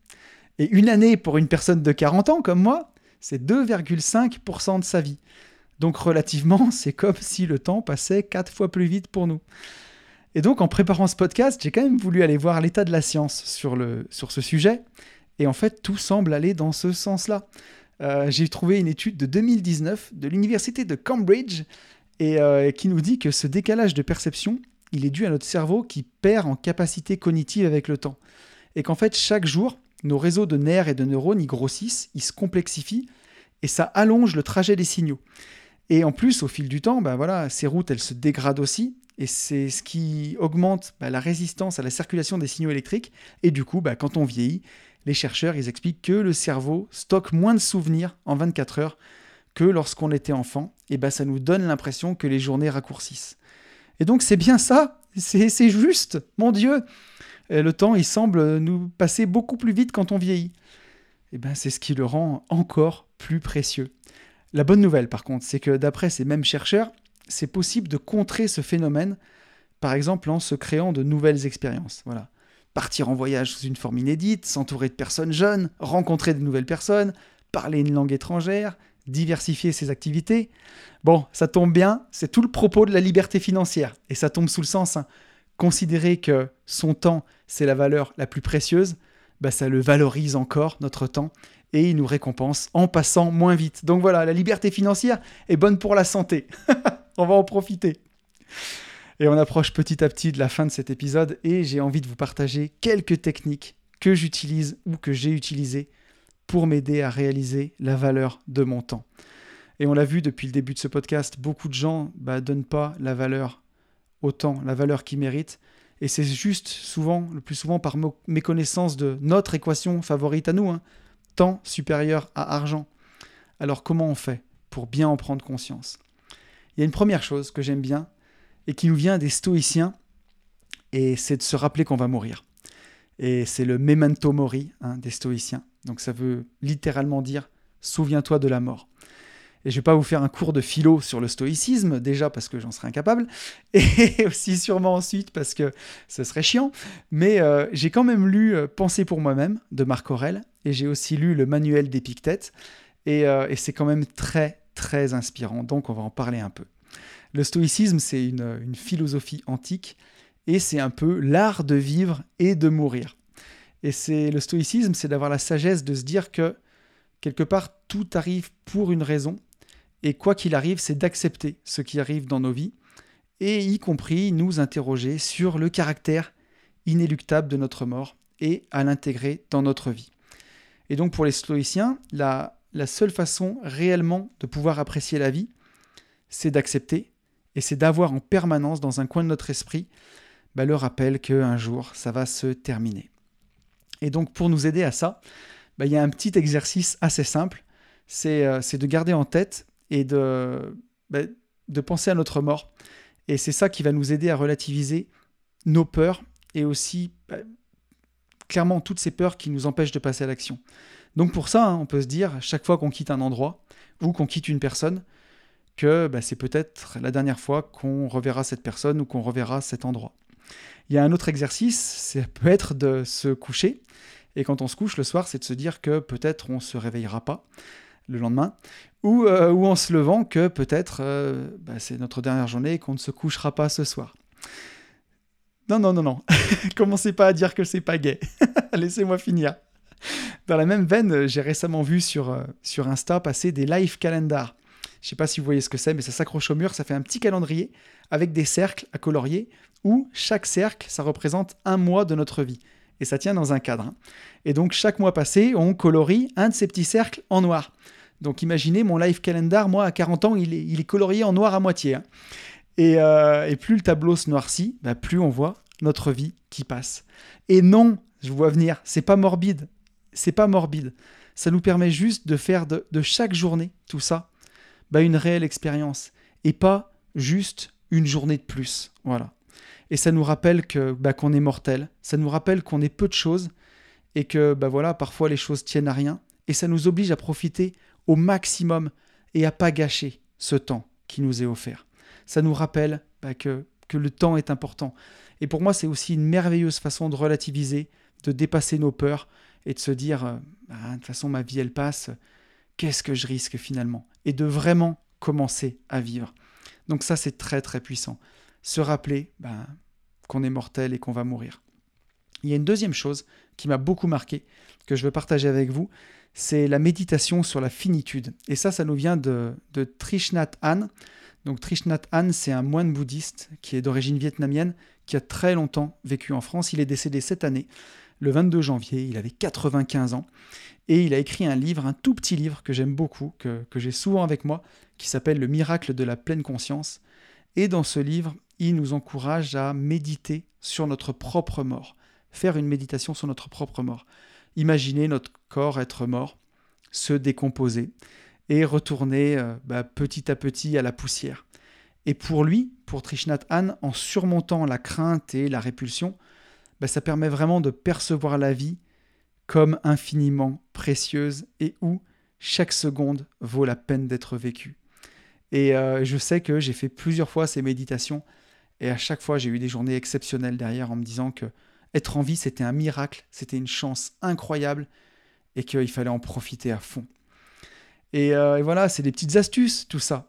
Et une année pour une personne de 40 ans comme moi, c'est 2,5% de sa vie. Donc relativement, c'est comme si le temps passait 4 fois plus vite pour nous. Et donc en préparant ce podcast, j'ai quand même voulu aller voir l'état de la science sur, ce sujet. Et en fait, tout semble aller dans ce sens-là. Euh, j'ai trouvé une étude de 2019 de l'université de Cambridge et euh, qui nous dit que ce décalage de perception, il est dû à notre cerveau qui perd en capacité cognitive avec le temps. Et qu'en fait, chaque jour, nos réseaux de nerfs et de neurones, ils grossissent, ils se complexifient, et ça allonge le trajet des signaux. Et en plus, au fil du temps, bah voilà, ces routes, elles se dégradent aussi, et c'est ce qui augmente bah, la résistance à la circulation des signaux électriques. Et du coup, bah, quand on vieillit, les chercheurs, ils expliquent que le cerveau stocke moins de souvenirs en 24 heures que lorsqu'on était enfant, et bah, ça nous donne l'impression que les journées raccourcissent. Et donc c'est bien ça, c'est juste, mon Dieu. Le temps, il semble nous passer beaucoup plus vite quand on vieillit. Et ben c'est ce qui le rend encore plus précieux. La bonne nouvelle, par contre, c'est que d'après ces mêmes chercheurs, c'est possible de contrer ce phénomène, par exemple en se créant de nouvelles expériences. Voilà. Partir en voyage sous une forme inédite, s'entourer de personnes jeunes, rencontrer de nouvelles personnes, parler une langue étrangère, diversifier ses activités. Bon, ça tombe bien, c'est tout le propos de la liberté financière. Et ça tombe sous le sens, hein. considérer que son temps, c'est la valeur la plus précieuse, bah, ça le valorise encore, notre temps, et il nous récompense en passant moins vite. Donc voilà, la liberté financière est bonne pour la santé. on va en profiter. Et on approche petit à petit de la fin de cet épisode, et j'ai envie de vous partager quelques techniques que j'utilise ou que j'ai utilisées pour m'aider à réaliser la valeur de mon temps. Et on l'a vu depuis le début de ce podcast, beaucoup de gens ne bah, donnent pas la valeur au temps, la valeur qu'ils méritent. Et c'est juste souvent, le plus souvent par méconnaissance de notre équation favorite à nous, hein, supérieur à argent. Alors comment on fait pour bien en prendre conscience? Il y a une première chose que j'aime bien et qui nous vient des stoïciens, et c'est de se rappeler qu'on va mourir. Et c'est le memento mori hein, des stoïciens. Donc ça veut littéralement dire souviens-toi de la mort. Et je vais pas vous faire un cours de philo sur le stoïcisme, déjà parce que j'en serais incapable, et aussi sûrement ensuite parce que ce serait chiant. Mais euh, j'ai quand même lu euh, Penser pour moi-même de Marc Aurèle, et j'ai aussi lu le manuel d'Épictète, et, euh, et c'est quand même très très inspirant. Donc on va en parler un peu. Le stoïcisme, c'est une, une philosophie antique, et c'est un peu l'art de vivre et de mourir. Et c'est le stoïcisme, c'est d'avoir la sagesse de se dire que quelque part tout arrive pour une raison et quoi qu'il arrive, c'est d'accepter ce qui arrive dans nos vies et y compris nous interroger sur le caractère inéluctable de notre mort et à l'intégrer dans notre vie. Et donc pour les stoïciens, la, seule façon réellement de pouvoir apprécier la vie, c'est d'accepter et c'est d'avoir en permanence dans un coin de notre esprit bah, le rappel qu'un jour ça va se terminer. Et donc pour nous aider à ça, bah, il y a un petit exercice assez simple, c'est euh, de garder en tête et de, bah, de penser à notre mort. Et c'est ça qui va nous aider à relativiser nos peurs et aussi clairement toutes ces peurs qui nous empêchent de passer à l'action. Donc pour ça, hein, on peut se dire, chaque fois qu'on quitte un endroit ou qu'on quitte une personne, que bah, c'est peut-être la dernière fois qu'on reverra cette personne ou qu'on reverra cet endroit. Il y a un autre exercice, ça peut être de se coucher. Et quand on se couche le soir, c'est de se dire que peut-être on ne se réveillera pas le lendemain, ou, euh, ou en se levant que peut-être euh, bah, c'est notre dernière journée et qu'on ne se couchera pas ce soir. Non, non, non, non. Commencez pas à dire que c'est pas gay. Laissez-moi finir. Dans la même veine, j'ai récemment vu sur, euh, sur Insta passer des live calendars. Je ne sais pas si vous voyez ce que c'est, mais ça s'accroche au mur, ça fait un petit calendrier avec des cercles à colorier où chaque cercle, ça représente un mois de notre vie. Et ça tient dans un cadre. Hein. Et donc chaque mois passé, on colorie un de ces petits cercles en noir. Donc imaginez mon life calendar, moi à 40 ans, il est, colorié en noir à moitié. Hein. Euh, et, plus le tableau se noircit, bah, plus on voit notre vie qui passe. Et non, je vois venir, c'est pas morbide. C'est pas morbide. Ça nous permet juste de faire de, chaque journée, tout ça, bah, une réelle expérience. Et pas juste une journée de plus. Voilà. Et ça nous rappelle bah, qu'on est mortel. Ça nous rappelle qu'on est peu de choses et que bah voilà, parfois les choses tiennent à rien. Et ça nous oblige à profiter au maximum et à pas gâcher ce temps qui nous est offert. Ça nous rappelle bah, que, le temps est important. Et pour moi, c'est aussi une merveilleuse façon de relativiser, de dépasser nos peurs et de se dire, euh, bah, de toute façon, ma vie, elle passe, qu'est-ce que je risque finalement? Et de vraiment commencer à vivre. Donc ça, c'est très très puissant. Se rappeler bah, qu'on est mortel et qu'on va mourir. Il y a une deuxième chose qui m'a beaucoup marqué, que je veux partager avec vous, c'est la méditation sur la finitude. Et ça, ça nous vient de, de Trishnath Han. Donc Trishnath Han, c'est un moine bouddhiste qui est d'origine vietnamienne, qui a très longtemps vécu en France. Il est décédé cette année, le 22 janvier, il avait 95 ans. Et il a écrit un livre, un tout petit livre que j'aime beaucoup, que, que j'ai souvent avec moi, qui s'appelle Le miracle de la pleine conscience. Et dans ce livre, il nous encourage à méditer sur notre propre mort, faire une méditation sur notre propre mort. Imaginer notre corps être mort, se décomposer et retourner euh, bah, petit à petit à la poussière. Et pour lui, pour Trishnath Han, en surmontant la crainte et la répulsion, bah, ça permet vraiment de percevoir la vie comme infiniment précieuse et où chaque seconde vaut la peine d'être vécue. Et euh, je sais que j'ai fait plusieurs fois ces méditations et à chaque fois j'ai eu des journées exceptionnelles derrière en me disant que être en vie c'était un miracle, c'était une chance incroyable et qu'il fallait en profiter à fond. Et, euh, voilà, c'est des petites astuces tout ça.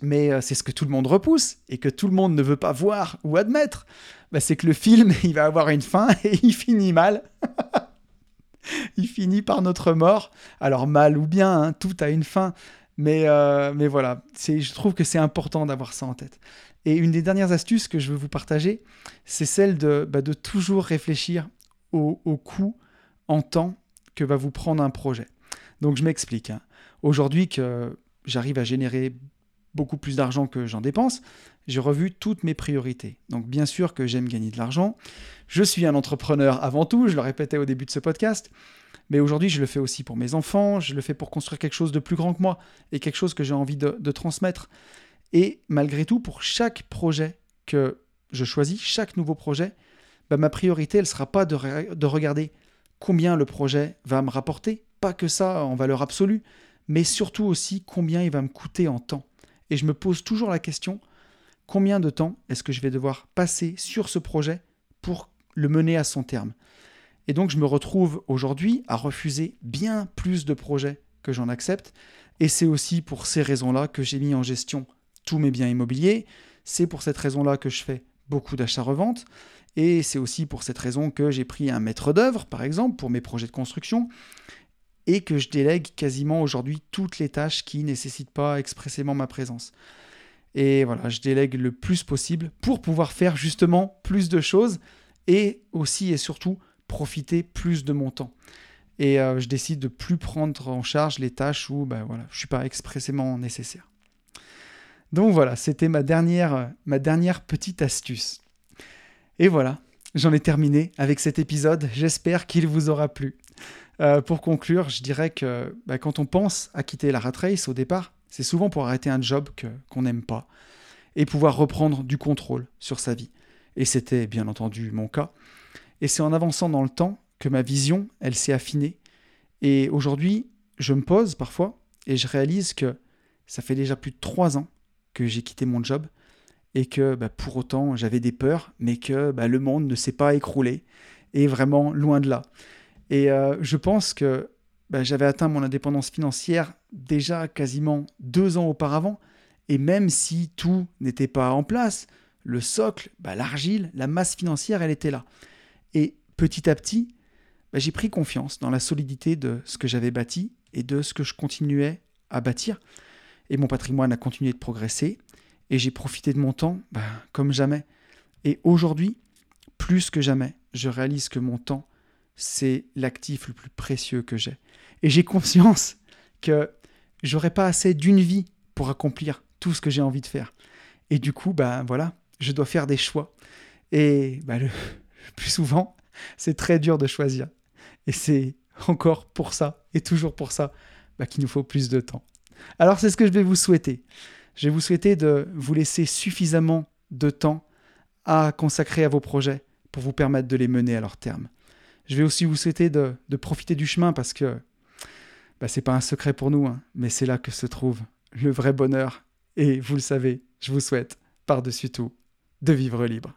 Mais euh, c'est ce que tout le monde repousse et que tout le monde ne veut pas voir ou admettre. Bah, c'est que le film, il va avoir une fin et il finit mal. il finit par notre mort. Alors mal ou bien, hein, tout a une fin. Mais, euh, voilà, je trouve que c'est important d'avoir ça en tête. Et une des dernières astuces que je veux vous partager, c'est celle de, bah, toujours réfléchir au, au, coût en temps que va vous prendre un projet. Donc je m'explique. Hein. Aujourd'hui que j'arrive à générer beaucoup plus d'argent que j'en dépense, j'ai revu toutes mes priorités. Donc bien sûr que j'aime gagner de l'argent. Je suis un entrepreneur avant tout, je le répétais au début de ce podcast. Mais aujourd'hui, je le fais aussi pour mes enfants, je le fais pour construire quelque chose de plus grand que moi et quelque chose que j'ai envie de, transmettre. Et malgré tout, pour chaque projet que je choisis, chaque nouveau projet, bah, ma priorité, elle ne sera pas de, de regarder combien le projet va me rapporter, pas que ça en valeur absolue, mais surtout aussi combien il va me coûter en temps. Et je me pose toujours la question, combien de temps est-ce que je vais devoir passer sur ce projet pour le mener à son terme? Et donc je me retrouve aujourd'hui à refuser bien plus de projets que j'en accepte. Et c'est aussi pour ces raisons-là que j'ai mis en gestion tous mes biens immobiliers. C'est pour cette raison-là que je fais beaucoup d'achats-reventes. Et c'est aussi pour cette raison que j'ai pris un maître d'œuvre, par exemple, pour mes projets de construction. Et que je délègue quasiment aujourd'hui toutes les tâches qui ne nécessitent pas expressément ma présence. Et voilà, je délègue le plus possible pour pouvoir faire justement plus de choses et aussi et surtout profiter plus de mon temps. Et euh, je décide de plus prendre en charge les tâches où ben, voilà, je ne suis pas expressément nécessaire. Donc voilà, c'était ma dernière, ma dernière petite astuce. Et voilà, j'en ai terminé avec cet épisode. J'espère qu'il vous aura plu. Euh, pour conclure, je dirais que ben, quand on pense à quitter la rat race au départ, c'est souvent pour arrêter un job qu'on n'aime pas et pouvoir reprendre du contrôle sur sa vie. Et c'était bien entendu mon cas. Et c'est en avançant dans le temps que ma vision, elle s'est affinée. Et aujourd'hui, je me pose parfois et je réalise que ça fait déjà plus de trois ans que j'ai quitté mon job et que bah, pour autant j'avais des peurs, mais que bah, le monde ne s'est pas écroulé et vraiment loin de là. Et euh, je pense que bah, j'avais atteint mon indépendance financière déjà quasiment deux ans auparavant, et même si tout n'était pas en place, le socle, l'argile, la masse financière, elle était là. Et petit à petit, bah, j'ai pris confiance dans la solidité de ce que j'avais bâti et de ce que je continuais à bâtir. Et mon patrimoine a continué de progresser. Et j'ai profité de mon temps bah, comme jamais. Et aujourd'hui, plus que jamais, je réalise que mon temps, c'est l'actif le plus précieux que j'ai. Et j'ai conscience que j'aurais pas assez d'une vie pour accomplir tout ce que j'ai envie de faire. Et du coup, bah voilà, je dois faire des choix. Et bah, le, plus souvent, c'est très dur de choisir. Et c'est encore pour ça, et toujours pour ça, bah, qu'il nous faut plus de temps. Alors c'est ce que je vais vous souhaiter. Je vais vous souhaiter de vous laisser suffisamment de temps à consacrer à vos projets pour vous permettre de les mener à leur terme. Je vais aussi vous souhaiter de, profiter du chemin parce que bah, c'est pas un secret pour nous, hein, mais c'est là que se trouve le vrai bonheur. Et vous le savez, je vous souhaite, par-dessus tout, de vivre libre.